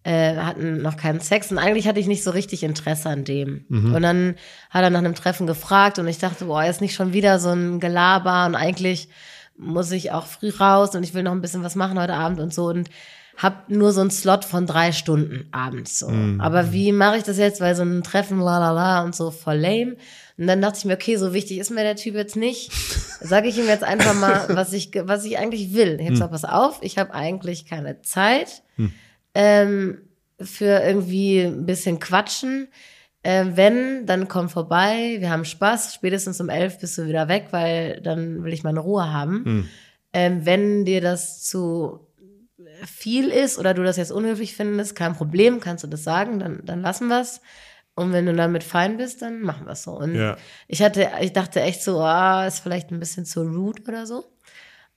äh, hatten noch keinen Sex und eigentlich hatte ich nicht so richtig Interesse an dem. Und dann hat er nach einem Treffen gefragt und ich dachte, boah, ist nicht schon wieder so ein Gelaber und eigentlich muss ich auch früh raus und ich will noch ein bisschen was machen heute Abend und so und hab nur so einen Slot von drei Stunden abends so. Aber wie mache ich das jetzt, weil so ein Treffen, la la la und so voll lame. Und dann dachte ich mir, okay, so wichtig ist mir der Typ jetzt nicht. Sage ich ihm jetzt einfach mal, was ich, was ich eigentlich will. Ich hab gesagt, pass auf, ich habe eigentlich keine Zeit ähm, für irgendwie ein bisschen quatschen. Äh, wenn, dann komm vorbei, wir haben Spaß. Spätestens um elf bist du wieder weg, weil dann will ich meine Ruhe haben. Ähm, wenn dir das zu viel ist oder du das jetzt unhöflich findest, kein Problem, kannst du das sagen, dann, dann lassen wir's. Und wenn du damit fein bist, dann machen wir's so. Und Ja. ich hatte, ich dachte echt so, ah, ist vielleicht ein bisschen zu rude oder so.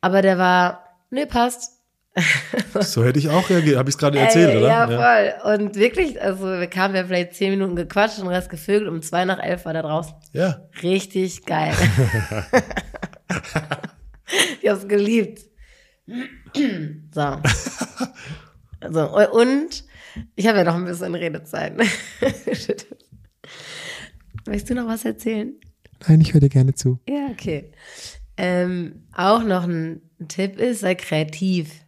Aber der war, nee, passt. So hätte ich auch reagiert. Habe ich es gerade erzählt, Ey, oder? Ja, voll. Und wirklich, also wir kamen ja vielleicht zehn Minuten gequatscht und Rest gevögelt. Um zwei nach elf war da draußen. ja. Richtig geil. ich hab's geliebt. So. So, und ich habe ja noch ein bisschen Redezeit. Möchtest du noch was erzählen? Nein, ich höre dir gerne zu. Ja, okay. Ähm, auch noch ein Tipp ist, sei kreativ.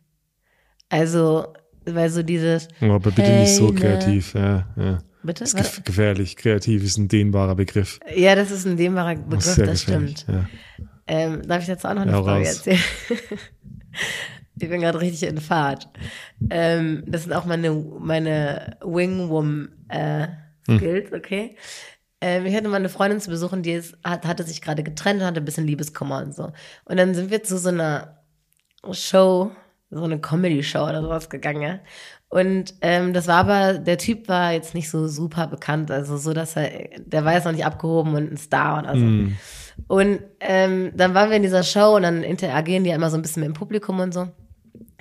Also, weil so dieses. Oh, aber bitte hey, nicht so ne- kreativ. Ja, ja. Bitte? Das ist gef gefährlich. Kreativ ist ein dehnbarer Begriff. Ja, das ist ein dehnbarer Begriff, das gefährlich, stimmt. Ja. Ähm, darf ich jetzt auch noch eine Ja, Story erzählen? ich bin gerade richtig in Fahrt. Ähm, das sind auch meine, meine Wingwom äh, Hm. Okay? Ähm, ich hatte mal eine Freundin zu besuchen, die ist, hat, hatte sich gerade getrennt und hatte ein bisschen Liebeskummer und so. Und dann sind wir zu so einer Show, so eine Comedy-Show oder sowas gegangen. ja. Und ähm, das war aber, der Typ war jetzt nicht so super bekannt, also so, dass er, der war jetzt noch nicht abgehoben und ein Star oder so. Und ähm, dann waren wir in dieser Show und dann interagieren die ja immer so ein bisschen mit dem Publikum und so.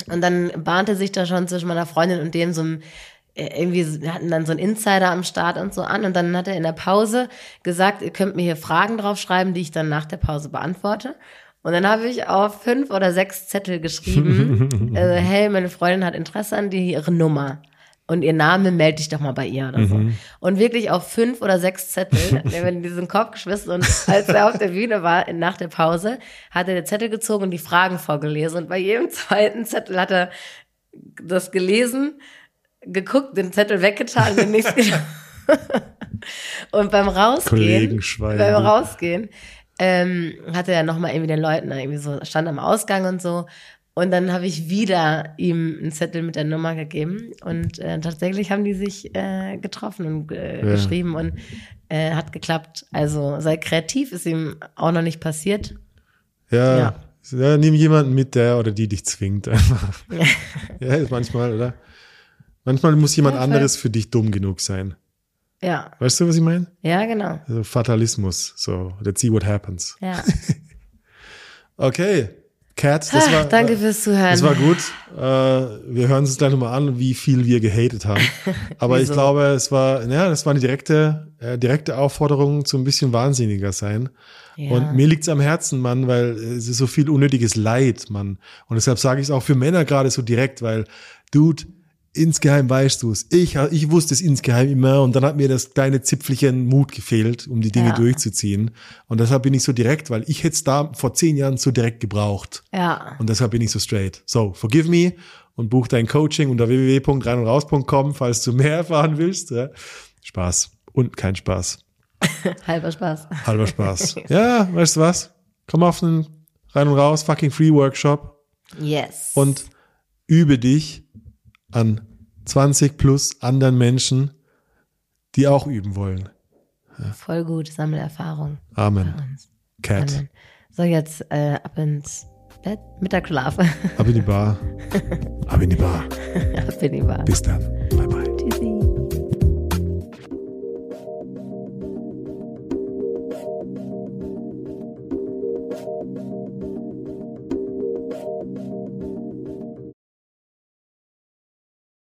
Und dann bahnte sich da schon zwischen meiner Freundin und dem so ein, äh, irgendwie, wir hatten dann so einen Insider am Start und so an. Und dann hat er in der Pause gesagt, ihr könnt mir hier Fragen draufschreiben, die ich dann nach der Pause beantworte. Und dann habe ich auf fünf oder sechs Zettel geschrieben, äh, hey, meine Freundin hat Interesse an dir, ihre Nummer. Und ihr Name melde dich doch mal bei ihr oder so. Und wirklich auf fünf oder sechs Zettel, der mir in diesen Kopf geschmissen und als er auf der Bühne war, nach der Pause, hat er den Zettel gezogen und die Fragen vorgelesen. Und bei jedem zweiten Zettel hat er das gelesen, geguckt, den Zettel weggetan und den nächsten. und beim Rausgehen, beim Rausgehen, ähm, hatte er nochmal irgendwie den Leuten irgendwie so, stand am Ausgang und so. Und dann habe ich wieder ihm einen Zettel mit der Nummer gegeben. Und äh, tatsächlich haben die sich äh, getroffen und äh, Ja. geschrieben und äh, hat geklappt. Also sei kreativ, ist ihm auch noch nicht passiert. Ja. Ja. ja. nimm jemanden mit, der oder die dich zwingt einfach. ja, ist manchmal, oder? Manchmal muss jemand anderes für dich dumm genug sein. Ja, Weißt du, was ich meine? ja, genau. Also Fatalismus. So, let's see what happens. Ja. Okay. Cat, das Ah, war. danke fürs Zuhören. Das war gut. Äh, wir hören uns gleich nochmal an, wie viel wir gehatet haben. Aber ich glaube, es war, ja, das war eine direkte, äh, direkte Aufforderung zu ein bisschen wahnsinniger sein. Ja. Und mir liegt's am Herzen, Mann, weil es ist so viel unnötiges Leid, Mann. Und deshalb sage ich es auch für Männer gerade so direkt, weil, Dude, insgeheim weißt du's. Ich, ich wusste es insgeheim immer und dann hat mir das kleine Zipfelchen Mut gefehlt, um die Dinge Ja. durchzuziehen. Und deshalb bin ich so direkt, weil ich hätte es da vor zehn Jahren so direkt gebraucht. Ja. Und deshalb bin ich so straight. So, forgive me und buch dein Coaching unter www.reinundraus.com, falls du mehr erfahren willst. Ja. Spaß. Und kein Spaß. Halber Spaß. Halber Spaß. ja, weißt du was? Komm auf einen Rein und Raus fucking Free Workshop Yes. und übe dich an 20 plus anderen Menschen, die auch üben wollen. Voll gut, Sammelerfahrung. Amen. Cat. Amen. So, jetzt äh, ab ins Bett, Mittagsschlaf. Ab in die Bar. Ab in die Bar. ab in die Bar. Bis dann. Bye bye.